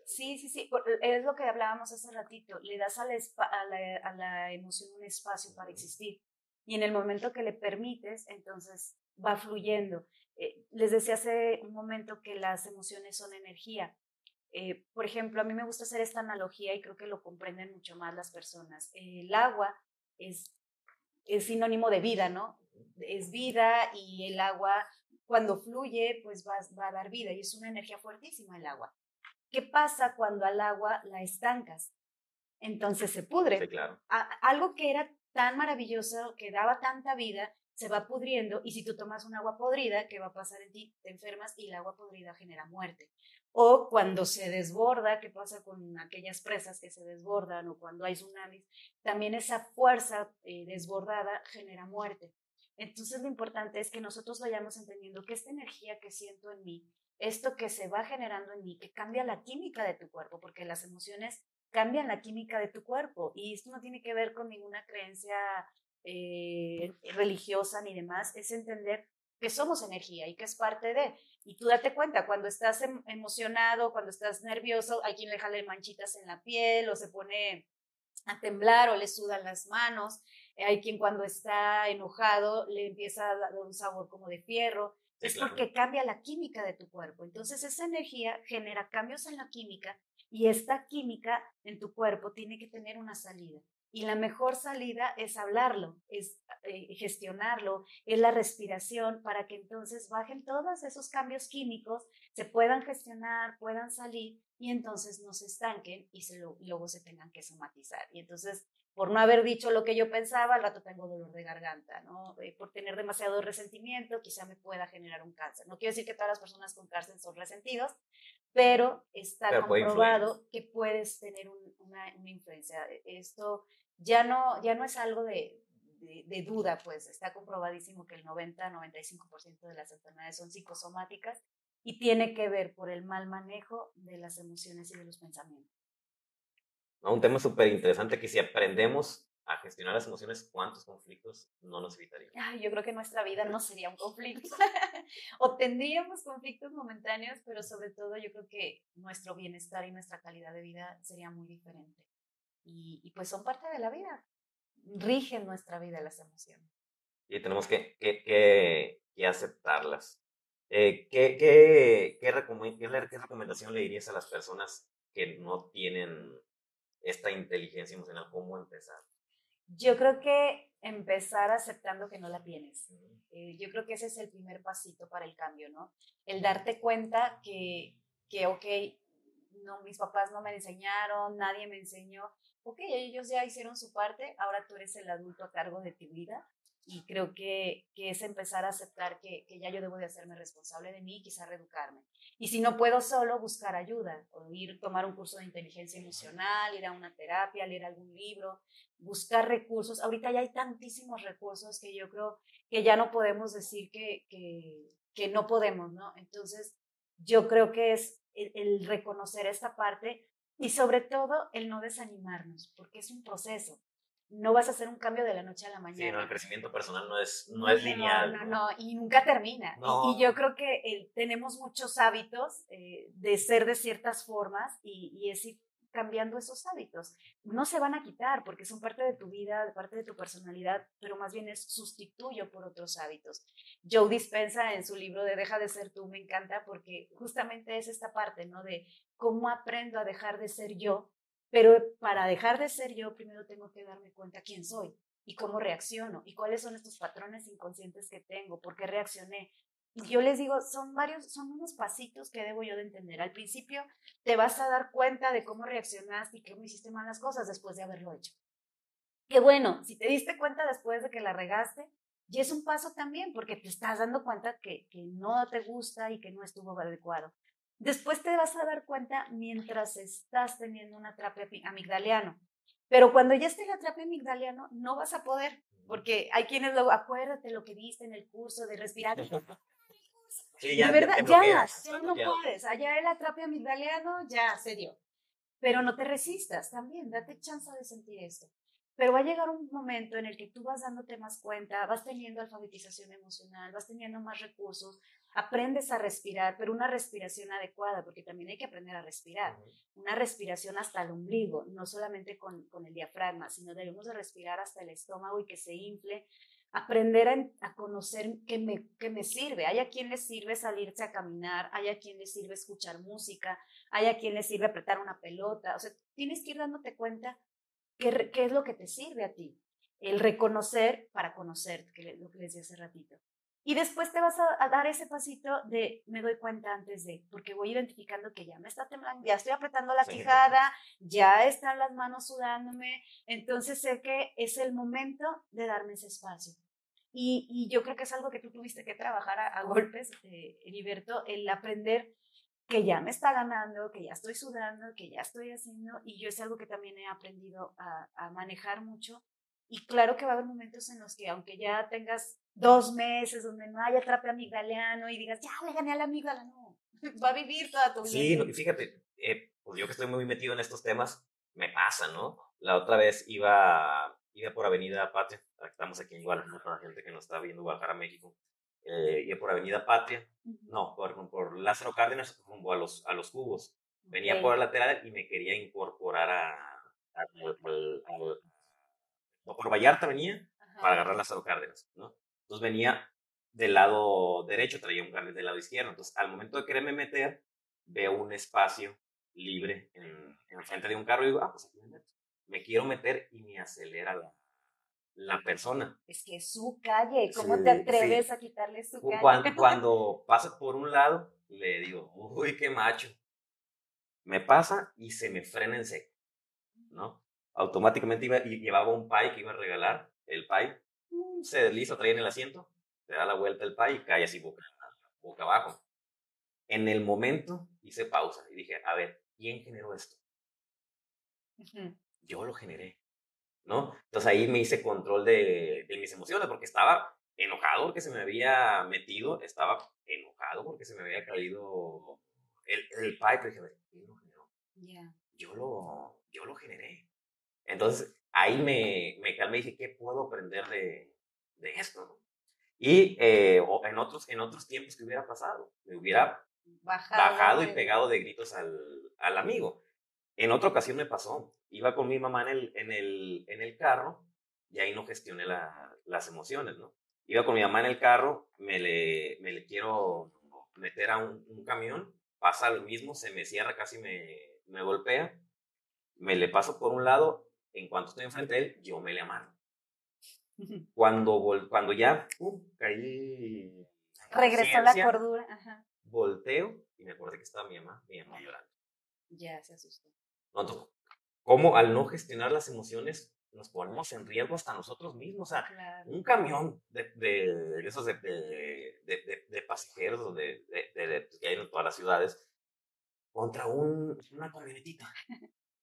Sí, sí, sí, es lo que hablábamos hace ratito, le das a la, a la, a la emoción un espacio para existir y en el momento que le permites, entonces va fluyendo. Eh, les decía hace un momento que las emociones son energía. Eh, por ejemplo, a mí me gusta hacer esta analogía y creo que lo comprenden mucho más las personas. el agua es, es sinónimo de vida, ¿no? Es vida y el agua cuando fluye pues va, va a dar vida y es una energía fuertísima el agua. ¿Qué pasa cuando al agua la estancas? Entonces se pudre. Sí, claro. algo que era tan maravilloso, que daba tanta vida, se va pudriendo y si tú tomas un agua podrida, ¿qué va a pasar en ti? Te enfermas y el agua podrida genera muerte. O cuando se desborda, ¿qué pasa con aquellas presas que se desbordan o cuando hay tsunamis? También esa fuerza eh, desbordada genera muerte. Entonces lo importante es que nosotros vayamos entendiendo que esta energía que siento en mí, esto que se va generando en mí, que cambia la química de tu cuerpo, porque las emociones cambian la química de tu cuerpo y esto no tiene que ver con ninguna creencia eh, religiosa ni demás, es entender que somos energía y que es parte de. Y tú date cuenta, cuando estás em, emocionado, cuando estás nervioso, hay quien le jale manchitas en la piel o se pone a temblar o le sudan las manos. Eh, hay quien cuando está enojado le empieza a dar un sabor como de fierro. es porque cambia la química de tu cuerpo. Entonces esa energía genera cambios en la química y esta química en tu cuerpo tiene que tener una salida. Y la mejor salida es hablarlo, es eh, gestionarlo, es la respiración para que entonces bajen todos esos cambios químicos, se puedan gestionar, puedan salir y entonces no se estanquen y se luego se tengan que somatizar. Y entonces, por no haber dicho lo que yo pensaba, al rato tengo dolor de garganta, ¿no? Eh, por tener demasiado resentimiento, quizá me pueda generar un cáncer. No quiero decir que todas las personas con cáncer son resentidos, pero está comprobado que puedes tener una, una, influencia. Esto ya no, ya no es algo de, de, duda, pues está comprobadísimo que el 90-95% de las enfermedades son psicosomáticas y tiene que ver por el mal manejo de las emociones y de los pensamientos. Un tema súper interesante que si aprendemos a gestionar las emociones, ¿cuántos conflictos no nos evitaríamos? yo creo que nuestra vida no sería un conflicto. o tendríamos conflictos momentáneos, pero sobre todo yo creo que nuestro bienestar y nuestra calidad de vida sería muy diferente y, pues son parte de la vida, rigen nuestra vida las emociones. Y tenemos que, que, que, aceptarlas. Eh, ¿qué, qué, qué, recomendación le dirías a las personas que no tienen esta inteligencia emocional? ¿Cómo empezar? Yo creo que empezar aceptando que no la tienes. Eh, yo creo que ese es el primer pasito para el cambio, ¿no? El darte cuenta que, que, ok, no, mis papás no me enseñaron, nadie me enseñó, ok, ellos ya hicieron su parte, ahora tú eres el adulto a cargo de tu vida y creo que, que es empezar a aceptar que, que, ya yo debo de hacerme responsable de mí y quizá reeducarme. Y si no puedo solo, buscar ayuda, o ir tomar un curso de inteligencia emocional, ir a una terapia, leer algún libro, buscar recursos. Ahorita ya hay tantísimos recursos que yo creo que ya no podemos decir que, que, que no podemos, ¿no? Entonces, yo creo que es el, el reconocer esta parte y sobre todo, el no desanimarnos, porque es un proceso. No vas a hacer un cambio de la noche a la mañana. Sí, no, el crecimiento personal no es, no, es lineal. No, no, y nunca termina. Y, yo creo que eh, tenemos muchos hábitos eh, de ser de ciertas formas y, y es cambiando esos hábitos. No se van a quitar porque son parte de tu vida, parte de tu personalidad, pero más bien es sustituyo por otros hábitos. Joe Dispensa en su libro de Deja de ser tú me encanta porque justamente es esta parte, ¿no? De cómo aprendo a dejar de ser yo Pero para dejar de ser yo, primero tengo que darme cuenta quién soy y cómo reacciono y cuáles son estos patrones inconscientes que tengo, por qué reaccioné. Yo les digo, son varios, son unos pasitos que debo yo de entender. Al principio te vas a dar cuenta de cómo reaccionaste y cómo hiciste malas cosas después de haberlo hecho. Qué bueno, si te diste cuenta después de que la regaste, y es un paso también, porque te estás dando cuenta que, que no te gusta y que no estuvo adecuado. Después te vas a dar cuenta mientras estás teniendo un atrape amigdaliano. Pero cuando ya esté el atrape amigdaliano, no vas a poder, porque hay quienes luego, acuérdate lo que viste en el curso de respirar. Sí, ya, de verdad, ya, ya, no puedes. Allá el atrape amigdaliano ya se dio. Pero no te resistas también, date chance de sentir esto. Pero va a llegar un momento en el que tú vas dándote más cuenta, vas teniendo alfabetización emocional, vas teniendo más recursos, aprendes a respirar, pero una respiración adecuada, porque también hay que aprender a respirar. Una respiración hasta el ombligo, no solamente con, con el diafragma, sino debemos de respirar hasta el estómago y que se infle. Aprender a, a conocer qué me, qué me sirve. Hay a quien le sirve salirse a caminar, hay a quien le sirve escuchar música, hay a quien le sirve apretar una pelota. O sea, tienes que ir dándote cuenta ¿Qué, es lo que te sirve a ti? El reconocer para conocer, que lo que les decía hace ratito. Y después te vas a, dar ese pasito de me doy cuenta antes de, porque voy identificando que ya me está temblando, ya estoy apretando la quijada, ya están las manos sudándome, entonces sé que es el momento de darme ese espacio. Y, yo creo que es algo que tú tuviste que trabajar a, golpes, eh, Heriberto, el aprender que ya me está ganando, que ya estoy sudando, que ya estoy haciendo, y yo es algo que también he aprendido a, manejar mucho. Y claro que va a haber momentos en los que, aunque ya tengas dos meses donde no haya atrape amigdaliano y digas, ya le gané a la no, va a vivir toda tu vida. Sí, fíjate, eh, pues yo que estoy muy metido en estos temas, me pasa, ¿no? La otra vez iba, iba por Avenida Patria, estamos aquí en Guadalajara, para la gente que nos está viendo Guadalajara, México, eh, por Avenida Patria, no, por, por Lázaro Cárdenas, rumbo a los, a los cubos. Venía por el lateral y me quería incorporar a, por Vallarta venía para agarrar Lázaro Cárdenas, ¿no? Entonces venía del lado derecho, traía un carril del lado izquierdo. Entonces, al momento de quererme meter, veo un espacio libre en, en frente de un carro y digo, ah, pues aquí me meto. Me quiero meter y me acelera la, la persona. Es que es su calle, ¿cómo te atreves a quitarle su calle? Cuando, cuando pasa por un lado, le digo, uy, qué macho. Me pasa y se me frena en seco. Automáticamente iba, y llevaba un pay que iba a regalar, el pay mm, se desliza, trae en el asiento, te da la vuelta el pay y cae así boca, boca abajo. En el momento hice pausa y dije, a ver, ¿quién generó esto? Yo lo generé. ¿no? Entonces ahí me hice control de, de mis emociones porque estaba enojado porque se me había metido, estaba enojado porque se me había caído el, el pipe. dije, ¿quién lo generó? Yo, lo, yo lo generé. Entonces ahí me, me calmé y dije, ¿qué puedo aprender de, de esto? Y eh, en, otros, en otros tiempos que hubiera pasado, me hubiera bajado, y pegado de gritos al, al amigo. En otra ocasión me pasó, iba con mi mamá en el, en el, en el carro y ahí no gestioné las emociones, ¿no? Iba con mi mamá en el carro, me le, me le quiero meter a un, camión, pasa lo mismo, se me cierra, casi me, me golpea, me le paso por un lado, en cuanto estoy enfrente de él, yo me le amarro. Cuando, cuando ya caí... Regresó la cordura. Ajá. Volteo y me acordé que estaba mi mamá, mi mamá llorando. Ya se asustó. No, cómo al no gestionar las emociones nos ponemos en riesgo hasta nosotros mismos. O sea, un camión de, de, esos de, de, de pasajeros de, que hay en todas las ciudades contra un, una camionetita.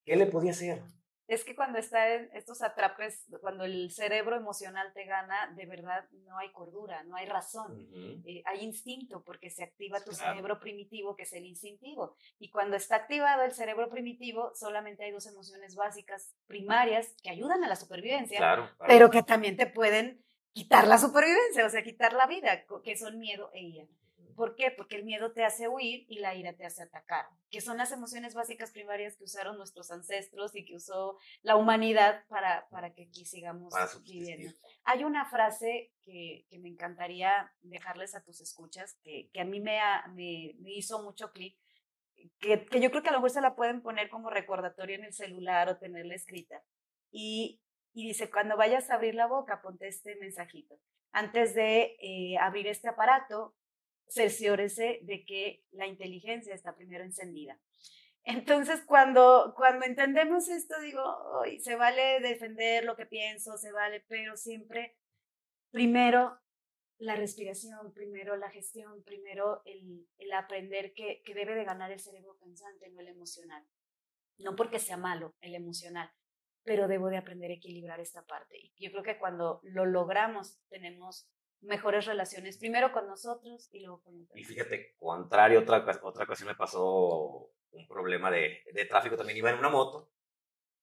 ¿Qué le podía hacer? Es que cuando está en estos atrapes, cuando el cerebro emocional te gana, de verdad no hay cordura, no hay razón, eh, hay instinto porque se activa tu cerebro primitivo que es el instintivo. Y cuando está activado el cerebro primitivo, solamente hay dos emociones básicas primarias que ayudan a la supervivencia, pero que también te pueden quitar la supervivencia, o sea, quitar la vida, que son miedo e ira. ¿Por qué? Porque el miedo te hace huir y la ira te hace atacar, que son las emociones básicas primarias que usaron nuestros ancestros y que usó la humanidad para, para que aquí sigamos viviendo. Hay una frase que, que, me encantaría dejarles a tus escuchas, que, que a mí me, me, me hizo mucho clic, que, que, yo creo que a lo mejor se la pueden poner como recordatorio en el celular o tenerla escrita. Y, y dice, cuando vayas a abrir la boca, ponte este mensajito. Antes de eh, abrir este aparato, cerciórese de que la inteligencia está primero encendida. Entonces, cuando, cuando entendemos esto, digo, hoy se vale defender lo que pienso, se vale, pero siempre, primero la respiración, primero la gestión, primero el, el aprender que, que debe de ganar el cerebro pensante, no el emocional. No porque sea malo el emocional, pero debo de aprender a equilibrar esta parte. Y yo creo que cuando lo logramos, tenemos mejores relaciones, primero con nosotros y luego con otros. Y fíjate, contrario, otra, otra ocasión me pasó un problema de, de tráfico, también iba en una moto,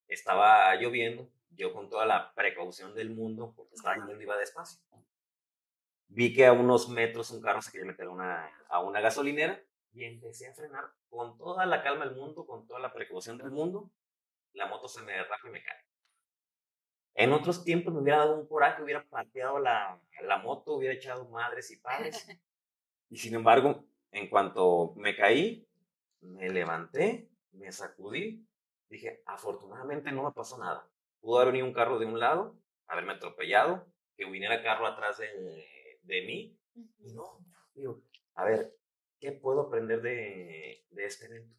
estaba lloviendo, yo con toda la precaución del mundo, porque estaba lloviendo, iba despacio. Vi que a unos metros un carro se quería meter a una, a una gasolinera y empecé a frenar con toda la calma del mundo, con toda la precaución del mundo. La moto se me derraja y me cae. En otros tiempos me hubiera dado un coraje, hubiera pateado la, la moto, hubiera echado madres y padres. Y sin embargo, en cuanto me caí, me levanté, me sacudí, dije, afortunadamente no me pasó nada. Pudo haber venido un carro de un lado, haberme atropellado, que viniera carro atrás de, de mí. Y no, digo, a ver, ¿qué puedo aprender de, de este evento?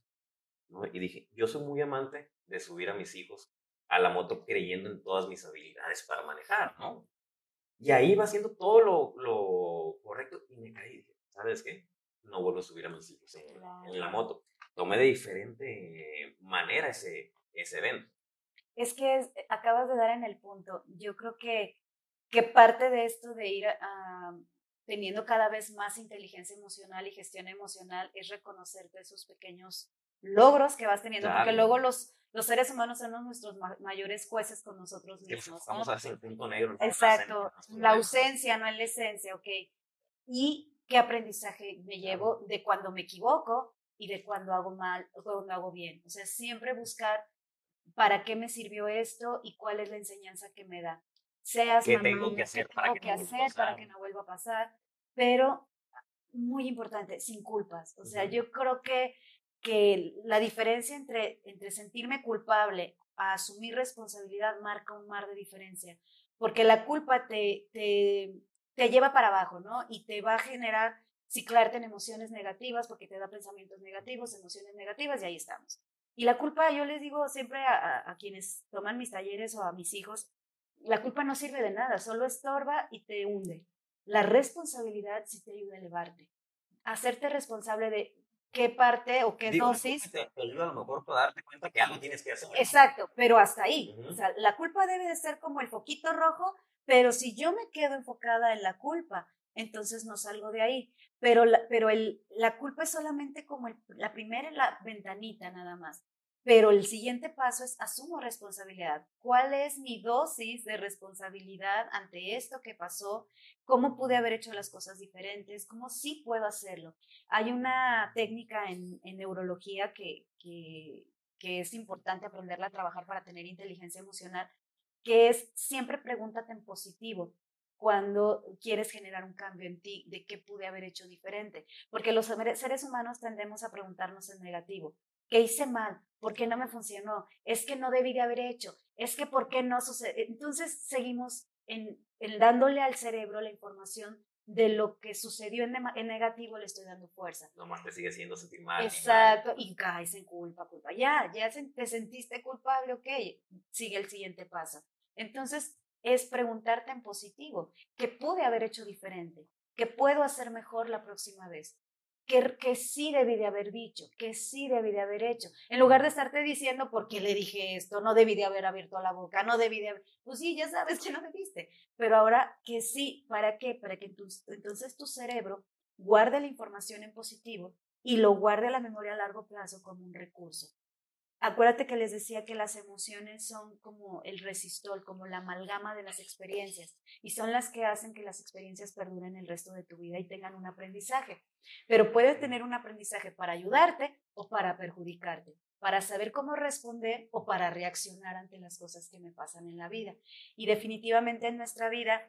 ¿No? Y dije, yo soy muy amante de subir a mis hijos a la moto creyendo en todas mis habilidades para manejar, ¿no? Y ahí va haciendo todo lo, lo correcto y me caí. Dije, ¿sabes qué? No vuelvo a subir a mis hijos en, en la moto. Tomé de diferente manera ese, ese evento. Es que acabas de dar en el punto. Yo creo que, que parte de esto de ir a, teniendo cada vez más inteligencia emocional y gestión emocional es reconocerte esos pequeños logros que vas teniendo, porque luego los, los seres humanos son nuestros mayores jueces con nosotros mismos. Vamos a hacer el punto negro. Exacto, la ausencia, no es la esencia, ok. Y qué aprendizaje me llevo de cuando me equivoco y de cuando hago mal o cuando hago bien. O sea, siempre buscar para qué me sirvió esto y cuál es la enseñanza que me da. Seas ¿Qué tengo que hacer, para, que, hacer para que no vuelva a pasar, pero muy importante, sin culpas. O sea, yo creo que que la diferencia entre, entre sentirme culpable a asumir responsabilidad marca un mar de diferencia, porque la culpa te, te, te lleva para abajo, ¿no? Y te va a generar ciclarte en emociones negativas porque te da pensamientos negativos, emociones negativas y ahí estamos. Y la culpa, yo les digo siempre a, a, quienes toman mis talleres o a mis hijos, la culpa no sirve de nada, solo estorba y te hunde. La responsabilidad sí te ayuda a elevarte. Hacerte responsable de qué parte o qué dosis. Te, ayuda a lo mejor para darte cuenta que algo tienes que hacer. Exacto, pero hasta ahí. O sea, la culpa debe de ser como el foquito rojo, pero si yo me quedo enfocada en la culpa, entonces no salgo de ahí. Pero la, pero el, la culpa es solamente como el, la primera la ventanita nada más. Pero el siguiente paso es asumo responsabilidad. ¿Cuál es mi dosis de responsabilidad ante esto que pasó? ¿Cómo pude haber hecho las cosas diferentes? ¿Cómo sí puedo hacerlo? Hay una técnica en, neurología que, que, que es importante aprenderla a trabajar para tener inteligencia emocional, que es siempre pregúntate en positivo cuando quieres generar un cambio en ti, de qué pude haber hecho diferente. Porque los seres humanos tendemos a preguntarnos en negativo. ¿Qué hice mal? ¿Por qué no me funcionó? Es que no debí de haber hecho. Es que ¿por qué no sucede? Entonces seguimos en, dándole al cerebro la información de lo que sucedió en, en, negativo le estoy dando fuerza. Nomás te sigue haciendo sentir mal. Exacto, y caes en culpa, culpa. Ya, ya te sentiste culpable, ok, sigue el siguiente paso. Entonces, es preguntarte en positivo, ¿qué pude haber hecho diferente? ¿Qué puedo hacer mejor la próxima vez? Que, que sí debí de haber dicho, que sí debí de haber hecho, en lugar de estarte diciendo por qué le dije esto, no debí de haber abierto la boca, no debí de haber, pues sí, ya sabes que no debiste, pero ahora que sí, ¿para qué? Para que tu, entonces tu cerebro guarde la información en positivo y lo guarde a la memoria a largo plazo como un recurso. Acuérdate que les decía que las emociones son como el resistol, como la amalgama de las experiencias, y son las que hacen que las experiencias perduren el resto de tu vida y tengan un aprendizaje. Pero puedes tener un aprendizaje para ayudarte o para perjudicarte, para saber cómo responder o para reaccionar ante las cosas que me pasan en la vida. Y definitivamente en nuestra vida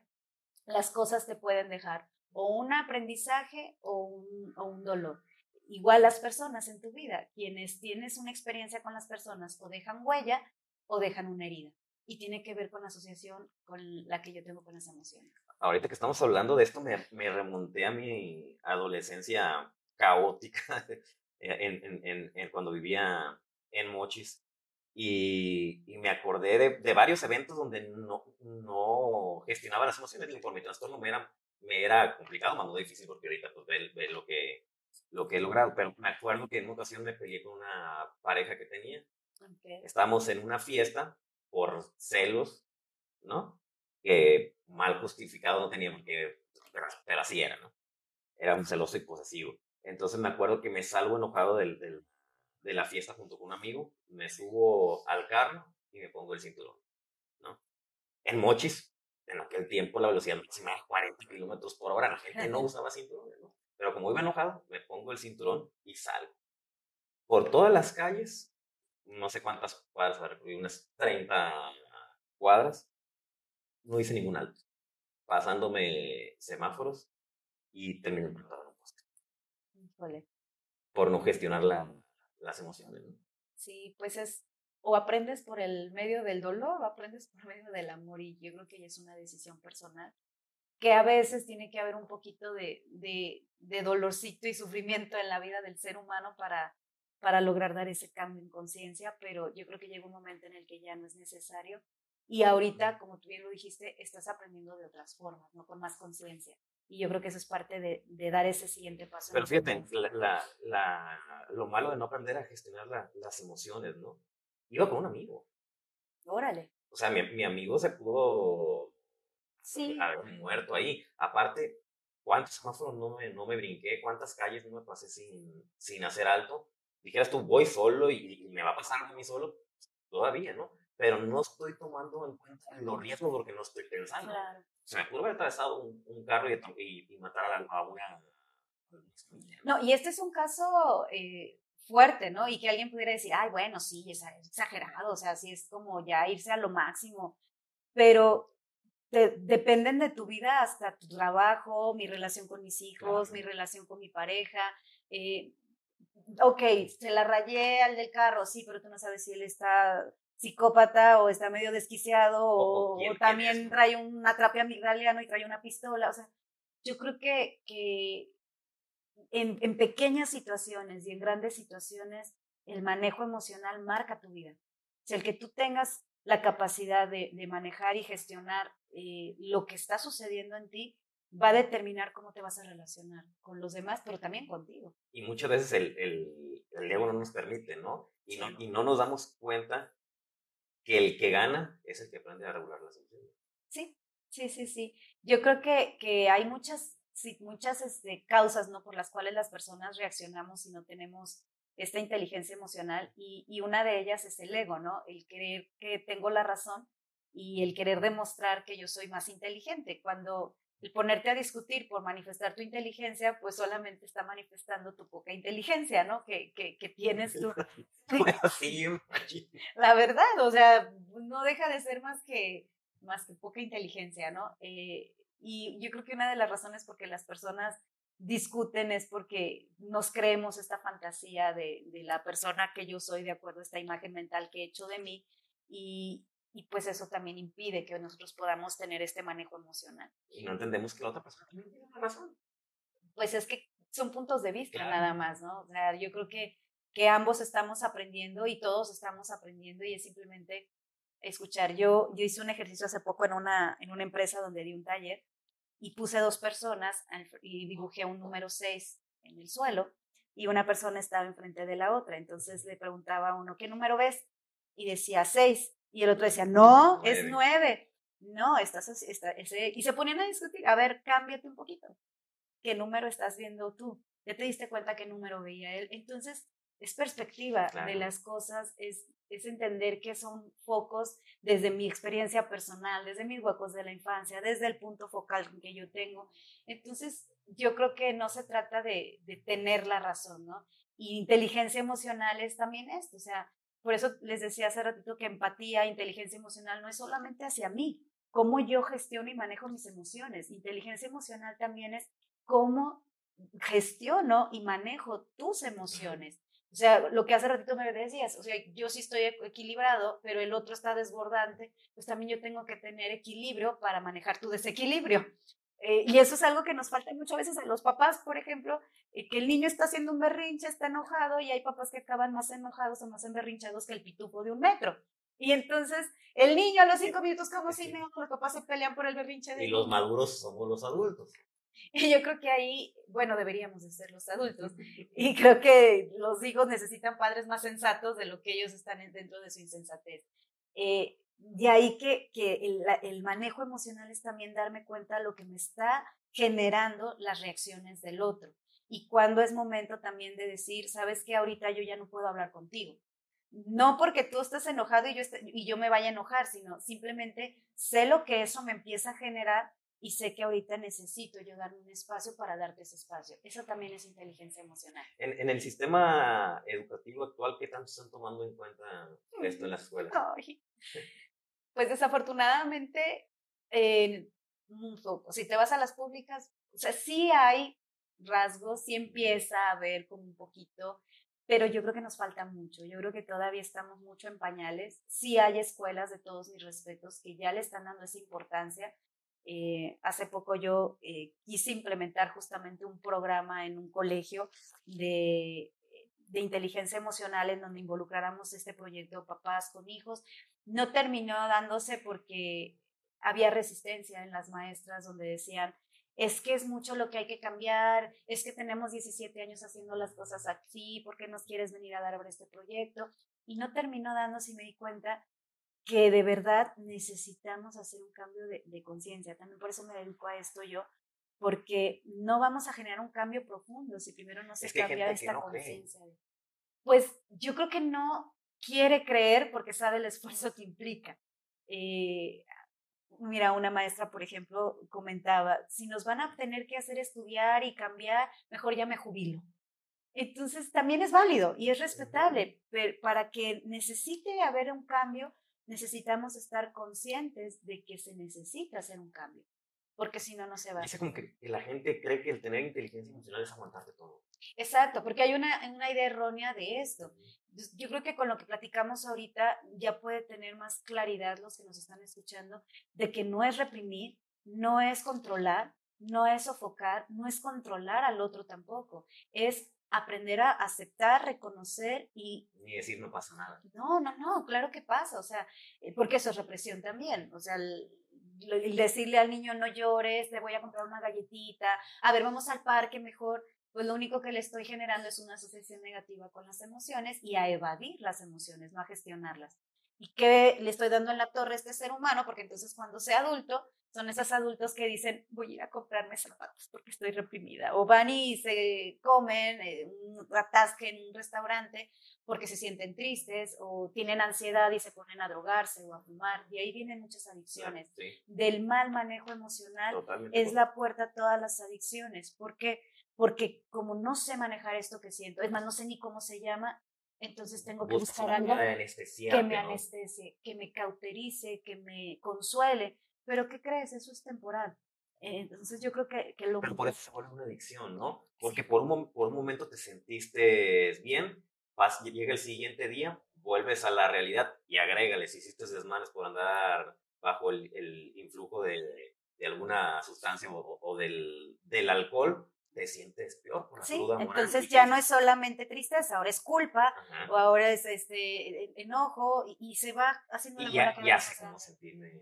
las cosas te pueden dejar o un aprendizaje o un, o un dolor igual las personas en tu vida, quienes tienes una experiencia con las personas o dejan huella o dejan una herida. Y tiene que ver con la asociación con la que yo tengo con las emociones. Ahorita que estamos hablando de esto, me, me remonté a mi adolescencia caótica en, en, en, cuando vivía en Mochis. Y, y me acordé de, de, varios eventos donde no, no gestionaba las emociones. Y por mi trastorno me era, me era complicado, más no difícil, porque ahorita pues ve, lo, que, lo que he logrado. Pero me acuerdo que en una ocasión me peleé con una pareja que tenía. Estábamos en una fiesta por celos, ¿no? Que mal justificado no teníamos que, pero, así era, ¿no? Era un celoso y posesivo. Entonces me acuerdo que me salgo enojado del, del, de la fiesta junto con un amigo, me subo al carro y me pongo el cinturón, ¿no? En Mochis, en aquel tiempo la velocidad máxima era 40 kilómetros por hora, la gente no usaba cinturones, ¿no? Pero como iba enojado, me pongo el cinturón y salgo. Por todas las calles, no sé cuántas cuadras, unas 30 cuadras, no hice ningún alto, pasándome semáforos y terminé plantado en un poste. Por no gestionar las emociones. Sí, pues es, o aprendes por el medio del dolor o aprendes por medio del amor y yo creo que ya es una decisión personal que a veces tiene que haber un poquito de, de, de dolorcito y sufrimiento en la vida del ser humano para para lograr dar ese cambio en conciencia, pero yo creo que llega un momento en el que ya no es necesario. Y ahorita, como tú bien lo dijiste, estás aprendiendo de otras formas, ¿no? Con más conciencia. Y yo creo que eso es parte de, de dar ese siguiente paso. Pero fíjate, la, la, lo malo de no aprender a gestionar las emociones, ¿no? Iba con un amigo. Órale. O sea, mi, mi amigo se pudo sí. haber muerto ahí. Aparte, ¿cuántos semáforos no me, no me brinqué? ¿Cuántas calles no me pasé sin, sin hacer alto? dijeras tú, voy solo y, me va a pasar a mí solo, todavía, ¿no? Pero no estoy tomando en cuenta los riesgos porque no estoy pensando. Claro. O sea, me pudo haber atravesado un, carro y, y, matar a, una... No, y este es un caso eh, fuerte, ¿no? Y que alguien pudiera decir, ay, bueno, sí, es exagerado, o sea, sí es como ya irse a lo máximo, pero te, dependen de tu vida hasta tu trabajo, mi relación con mis hijos, mi relación con mi pareja, eh, ok, se la rayé al del carro, sí, pero tú no sabes si él está psicópata o está medio desquiciado o, también trae una atrape amigdaliano y trae una pistola. O sea, yo creo que, que en, en, pequeñas situaciones y en grandes situaciones el manejo emocional marca tu vida. O sea, el que tú tengas la capacidad de, de manejar y gestionar eh, lo que está sucediendo en ti va a determinar cómo te vas a relacionar con los demás, pero también contigo. Y muchas veces el, el, el ego no nos permite, ¿no? Y, no, y no nos damos cuenta que el que gana es el que aprende a regular las emociones. Sí, sí, sí, sí. Yo creo que, que hay muchas, sí, muchas este, causas, ¿no? Por las cuales las personas reaccionamos y no tenemos esta inteligencia emocional y, y una de ellas es el ego, ¿no? El creer que tengo la razón y el querer demostrar que yo soy más inteligente. Cuando el ponerte a discutir por manifestar tu inteligencia, pues solamente está manifestando tu poca inteligencia, ¿no? Que, que, que tienes tú. La verdad, o sea, no deja de ser más que, más que poca inteligencia, ¿no? Eh, y yo creo que una de las razones por que las personas discuten es porque nos creemos esta fantasía de, de la persona que yo soy de acuerdo a esta imagen mental que he hecho de mí y, y pues eso también impide que nosotros podamos tener este manejo emocional. Y no entendemos que la otra persona también tiene razón. Pues es que son puntos de vista nada más, ¿no? O sea, yo creo que, que ambos estamos aprendiendo y todos estamos aprendiendo y es simplemente escuchar. Yo, yo hice un ejercicio hace poco en una, en una empresa donde di un taller y puse dos personas y dibujé un número 6 en el suelo y una persona estaba enfrente de la otra. Entonces le preguntaba a uno, ¿qué número ves? Y decía 6. Y el otro decía, no, es nueve. No, estás, está, ese, y se ponían a discutir, a ver, cámbiate un poquito. ¿Qué número estás viendo tú? Ya te diste cuenta qué número veía él. Entonces, es perspectiva de las cosas, es, es entender que son focos desde mi experiencia personal, desde mis huecos de la infancia, desde el punto focal que yo tengo. Entonces, yo creo que no se trata de, de tener la razón, ¿no? Y inteligencia emocional es también esto, o sea, por eso les decía hace ratito que empatía, inteligencia emocional no es solamente hacia mí, cómo yo gestiono y manejo mis emociones. Inteligencia emocional también es cómo gestiono y manejo tus emociones. O sea, lo que hace ratito me decías, o sea, yo sí estoy equilibrado, pero el otro está desbordante, pues también yo tengo que tener equilibrio para manejar tu desequilibrio. Eh, y eso es algo que nos falta muchas veces a los papás, por ejemplo, eh, que el niño está haciendo un berrinche, está enojado y hay papás que acaban más enojados o más emberrinchados que el pitufo de un metro. Y entonces el niño a los cinco minutos como si no, los papás se pelean por el berrinche de Y los maduros somos los adultos. Y yo creo que ahí, bueno, deberíamos de ser los adultos. Y creo que los hijos necesitan padres más sensatos de lo que ellos están dentro de su insensatez. Eh, de ahí que, que el, el, manejo emocional es también darme cuenta de lo que me está generando las reacciones del otro. Y cuando es momento también de decir, sabes que ahorita yo ya no puedo hablar contigo. No porque tú estés enojado y yo, y yo me vaya a enojar, sino simplemente sé lo que eso me empieza a generar y sé que ahorita necesito yo darme un espacio para darte ese espacio. Eso también es inteligencia emocional. En, el sistema educativo actual, ¿qué tanto están tomando en cuenta esto en las escuelas? Pues desafortunadamente, eh, Si te vas a las públicas, o sea, sí hay rasgos, sí empieza a ver como un poquito, pero yo creo que nos falta mucho. Yo creo que todavía estamos mucho en pañales. Sí hay escuelas de todos mis respetos que ya le están dando esa importancia, eh, hace poco yo eh, quise implementar justamente un programa en un colegio de, inteligencia emocional en donde involucráramos este proyecto papás con hijos. No terminó dándose porque había resistencia en las maestras donde decían, es que es mucho lo que hay que cambiar, es que tenemos 17 años haciendo las cosas así, ¿por qué nos quieres venir a dar sobre este proyecto? Y no terminó dándose y me di cuenta que de verdad necesitamos hacer un cambio de, conciencia. También por eso me dedico a esto yo, porque no vamos a generar un cambio profundo si primero no se cambia esta conciencia. Pues yo creo que no quiere creer porque sabe el esfuerzo que implica. Eh, mira, una maestra, por ejemplo, comentaba, si nos van a tener que hacer estudiar y cambiar, mejor ya me jubilo. Entonces, también es válido y es respetable, pero para que necesite haber un cambio, necesitamos estar conscientes de que se necesita hacer un cambio, porque si no, no se va. Es como que la gente cree que el tener inteligencia emocional es aguantarte todo. Exacto, porque hay una, una idea errónea de esto. Yo creo que con lo que platicamos ahorita ya puede tener más claridad los que nos están escuchando de que no es reprimir, no es controlar, no es sofocar, no es controlar al otro tampoco, es aprender a aceptar, reconocer y... Ni decir no pasa nada. No, no, no, claro que pasa, o sea, eh, porque eso es represión también, o sea, el, decirle al niño no llores, te voy a comprar una galletita, a ver, vamos al parque mejor, pues lo único que le estoy generando es una asociación negativa con las emociones y a evadir las emociones, no a gestionarlas. ¿Y qué le estoy dando en la torre a este ser humano? Porque entonces cuando sea adulto, son esos adultos que dicen, voy a ir a comprarme zapatos porque estoy reprimida. O van y se comen eh, un atasque en un restaurante porque se sienten tristes o tienen ansiedad y se ponen a drogarse o a fumar. Y ahí vienen muchas adicciones. Del mal manejo emocional es la puerta a todas las adicciones. ¿Por qué? Porque como no sé manejar esto que siento, es más, no sé ni cómo se llama, entonces tengo que buscar algo que me anestesie, que me cauterice, que me consuele. Pero ¿qué crees? Eso es temporal. Entonces yo creo que, que lo... Pero por eso se vuelve una adicción, ¿no? Porque por, un, por un momento te sentiste bien, vas, llega el siguiente día, vuelves a la realidad y agrégale, si hiciste desmanes por andar bajo el, el influjo de, de, alguna sustancia o, o del, del alcohol, te sientes peor por la sí, Entonces ya no es solamente tristeza, ahora es culpa, o ahora es este e, enojo, y, se va haciendo y ya, ya sé cómo sentirme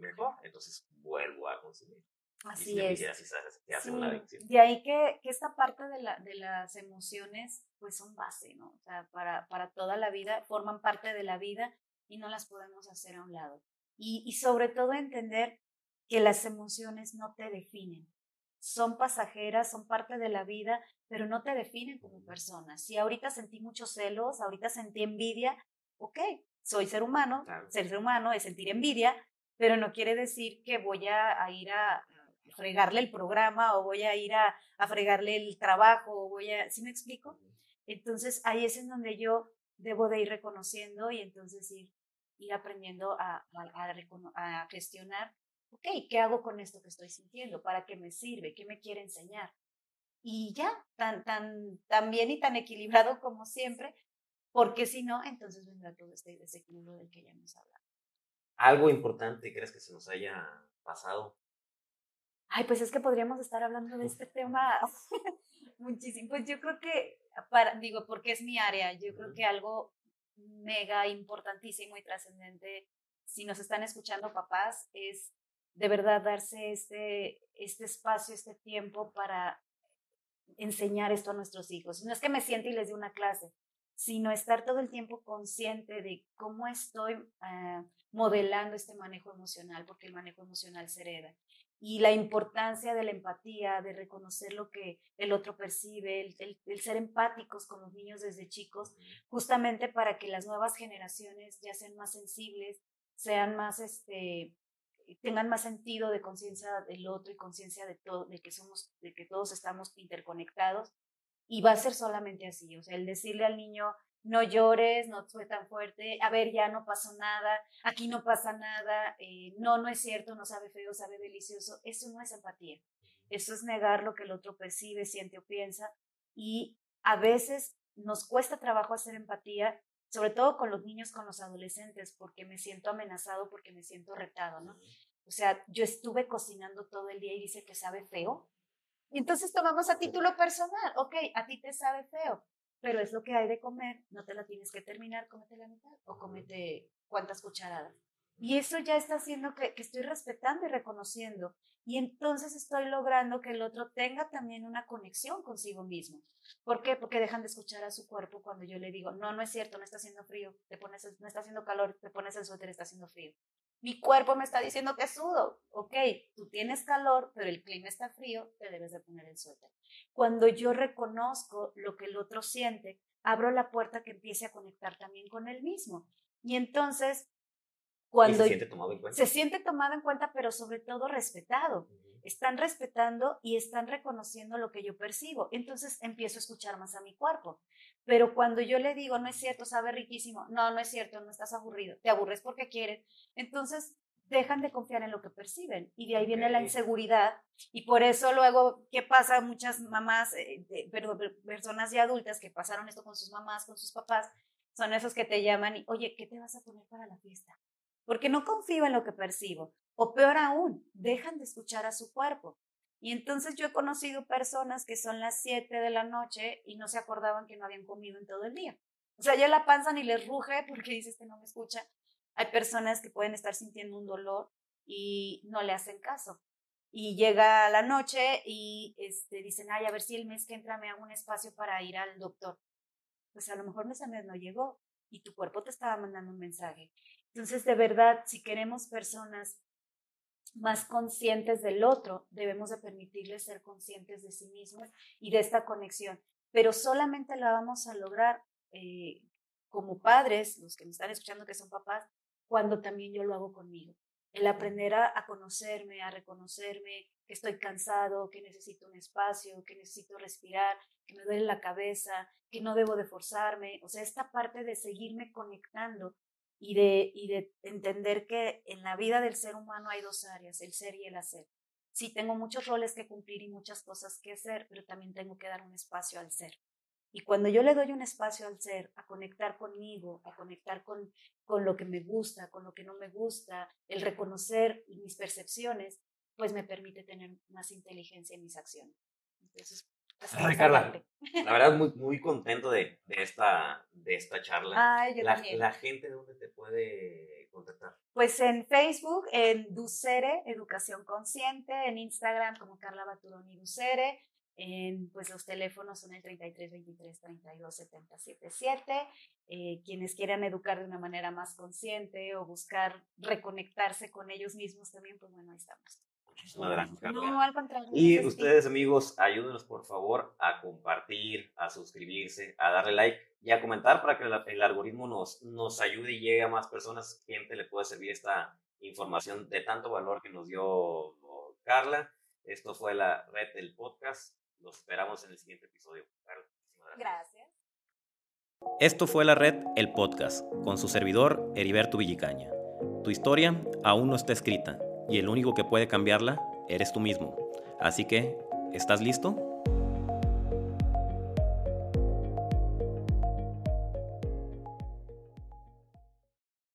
mejor, entonces vuelvo a consumir. Así es. de ahí que, que esta parte de, la, de las emociones, pues son base, ¿no? O sea, para, para toda la vida, forman parte de la vida y no las podemos hacer a un lado. Y, y sobre todo entender que las emociones no te definen son pasajeras, son parte de la vida, pero no te definen como persona. Si ahorita sentí muchos celos, ahorita sentí envidia, ok, soy ser humano, ser humano es sentir envidia, pero no quiere decir que voy a, ir a, fregarle el programa o voy a ir a, fregarle el trabajo o voy a, ¿sí me explico? Entonces ahí es en donde yo debo de ir reconociendo y entonces ir, ir aprendiendo a, a, a gestionar ok, ¿qué hago con esto que estoy sintiendo? ¿Para qué me sirve? ¿Qué me quiere enseñar? y ya, tan, tan, tan bien y tan equilibrado como siempre, porque si no, entonces vendrá todo este desequilibrio del que ya hemos hablado. ¿Algo importante crees que se nos haya pasado? Ay, pues es que podríamos estar hablando de este tema muchísimo. Pues yo creo que, para, digo, porque es mi área, yo creo que algo mega importantísimo y trascendente, si nos están escuchando papás, es de verdad darse este, este espacio, este tiempo para enseñar esto a nuestros hijos. No es que me siente y les dé una clase, sino estar todo el tiempo consciente de cómo estoy ah, modelando este manejo emocional, porque el manejo emocional se hereda. Y la importancia de la empatía, de reconocer lo que el otro percibe, el, ser empáticos con los niños desde chicos, justamente para que las nuevas generaciones ya sean más sensibles, sean más, este, tengan más sentido de conciencia del otro y conciencia de todo, de que somos, de que todos estamos interconectados. Y va a ser solamente así, o sea, el decirle al niño, no llores, no fue tan fuerte, a ver, ya no pasó nada, aquí no pasa nada, eh, no, no es cierto, no sabe feo, sabe delicioso, eso no es empatía, eso es negar lo que el otro percibe, siente o piensa y a veces nos cuesta trabajo hacer empatía, sobre todo con los niños, con los adolescentes, porque me siento amenazado, porque me siento retado, ¿no? O sea, yo estuve cocinando todo el día y dice que sabe feo. Y entonces tomamos a título personal, ok, a ti te sabe feo, pero es lo que hay de comer, no te la tienes que terminar, cómete la mitad o cómete cuántas cucharadas. Y eso ya está haciendo que, que, estoy respetando y reconociendo. Y entonces estoy logrando que el otro tenga también una conexión consigo mismo. ¿Por qué? Porque dejan de escuchar a su cuerpo cuando yo le digo, no, no es cierto, no está haciendo frío, te pones, no está haciendo calor, te pones el suéter, está haciendo frío. Mi cuerpo me está diciendo que sudo. Ok, tú tienes calor, pero el clima está frío, te debes de poner el suéter. Cuando yo reconozco lo que el otro siente, abro la puerta que empiece a conectar también con él mismo. Y entonces, cuando... se siente tomado en cuenta. Se siente tomado en cuenta, pero sobre todo respetado. Están respetando y están reconociendo lo que yo percibo. Entonces empiezo a escuchar más a mi cuerpo. Pero cuando yo le digo, no es cierto, sabe riquísimo, no, no es cierto, no estás aburrido, te aburres porque quieres, entonces dejan de confiar en lo que perciben y de ahí viene la inseguridad y por eso luego, ¿qué pasa? Muchas mamás, eh, personas ya adultas que pasaron esto con sus mamás, con sus papás, son esos que te llaman y, oye, ¿qué te vas a poner para la fiesta? Porque no confío en lo que percibo. O peor aún, dejan de escuchar a su cuerpo. Y entonces yo he conocido personas que son las 7 de la noche y no se acordaban que no habían comido en todo el día. O sea, ya la panza ni les ruge porque dices que no me escucha. Hay personas que pueden estar sintiendo un dolor y no le hacen caso. Y llega la noche y este, dicen, ay, a ver si el mes que entra me hago un espacio para ir al doctor. Pues a lo mejor ese mes no llegó y tu cuerpo te estaba mandando un mensaje. Entonces, de verdad, si queremos personas más conscientes del otro, debemos de permitirles ser conscientes de sí mismos y de esta conexión. Pero solamente la vamos a lograr eh, como padres, los que me están escuchando que son papás, cuando también yo lo hago conmigo. El aprender a, a conocerme, a reconocerme, que estoy cansado, que necesito un espacio, que necesito respirar, que me duele la cabeza, que no debo de forzarme. O sea, esta parte de seguirme conectando y de, y de entender que en la vida del ser humano hay dos áreas, el ser y el hacer. Sí, tengo muchos roles que cumplir y muchas cosas que hacer, pero también tengo que dar un espacio al ser. Y cuando yo le doy un espacio al ser, a conectar conmigo, a conectar con, con lo que me gusta, con lo que no me gusta, el reconocer mis percepciones, pues me permite tener más inteligencia en mis acciones. Entonces, Ay, Carla, la verdad muy, muy contento de, de, esta, de esta charla. Ay, yo la, también. la gente, ¿dónde te puede contactar? Pues en Facebook, en Ducere, Educación Consciente, en Instagram como Carla Baturoni Ducere, en, pues los teléfonos son el 33 23 32 70 77. Eh, quienes quieran educar de una manera más consciente o buscar reconectarse con ellos mismos también, pues bueno, ahí estamos. Muchísimas gracias, Carla. No, al contrario. Y gracias ustedes, amigos, ayúdenos por favor a compartir, a suscribirse, a darle like y a comentar para que el, el algoritmo nos, nos ayude y llegue a más personas. Gente le puede servir esta información de tanto valor que nos dio Carla. Esto fue la red del podcast. Los esperamos en el siguiente episodio. Carla, muchísimas gracias. Gracias. Esto fue la red El Podcast, con su servidor Heriberto Villicaña. Tu historia aún no está escrita y el único que puede cambiarla eres tú mismo. Así que, ¿estás listo?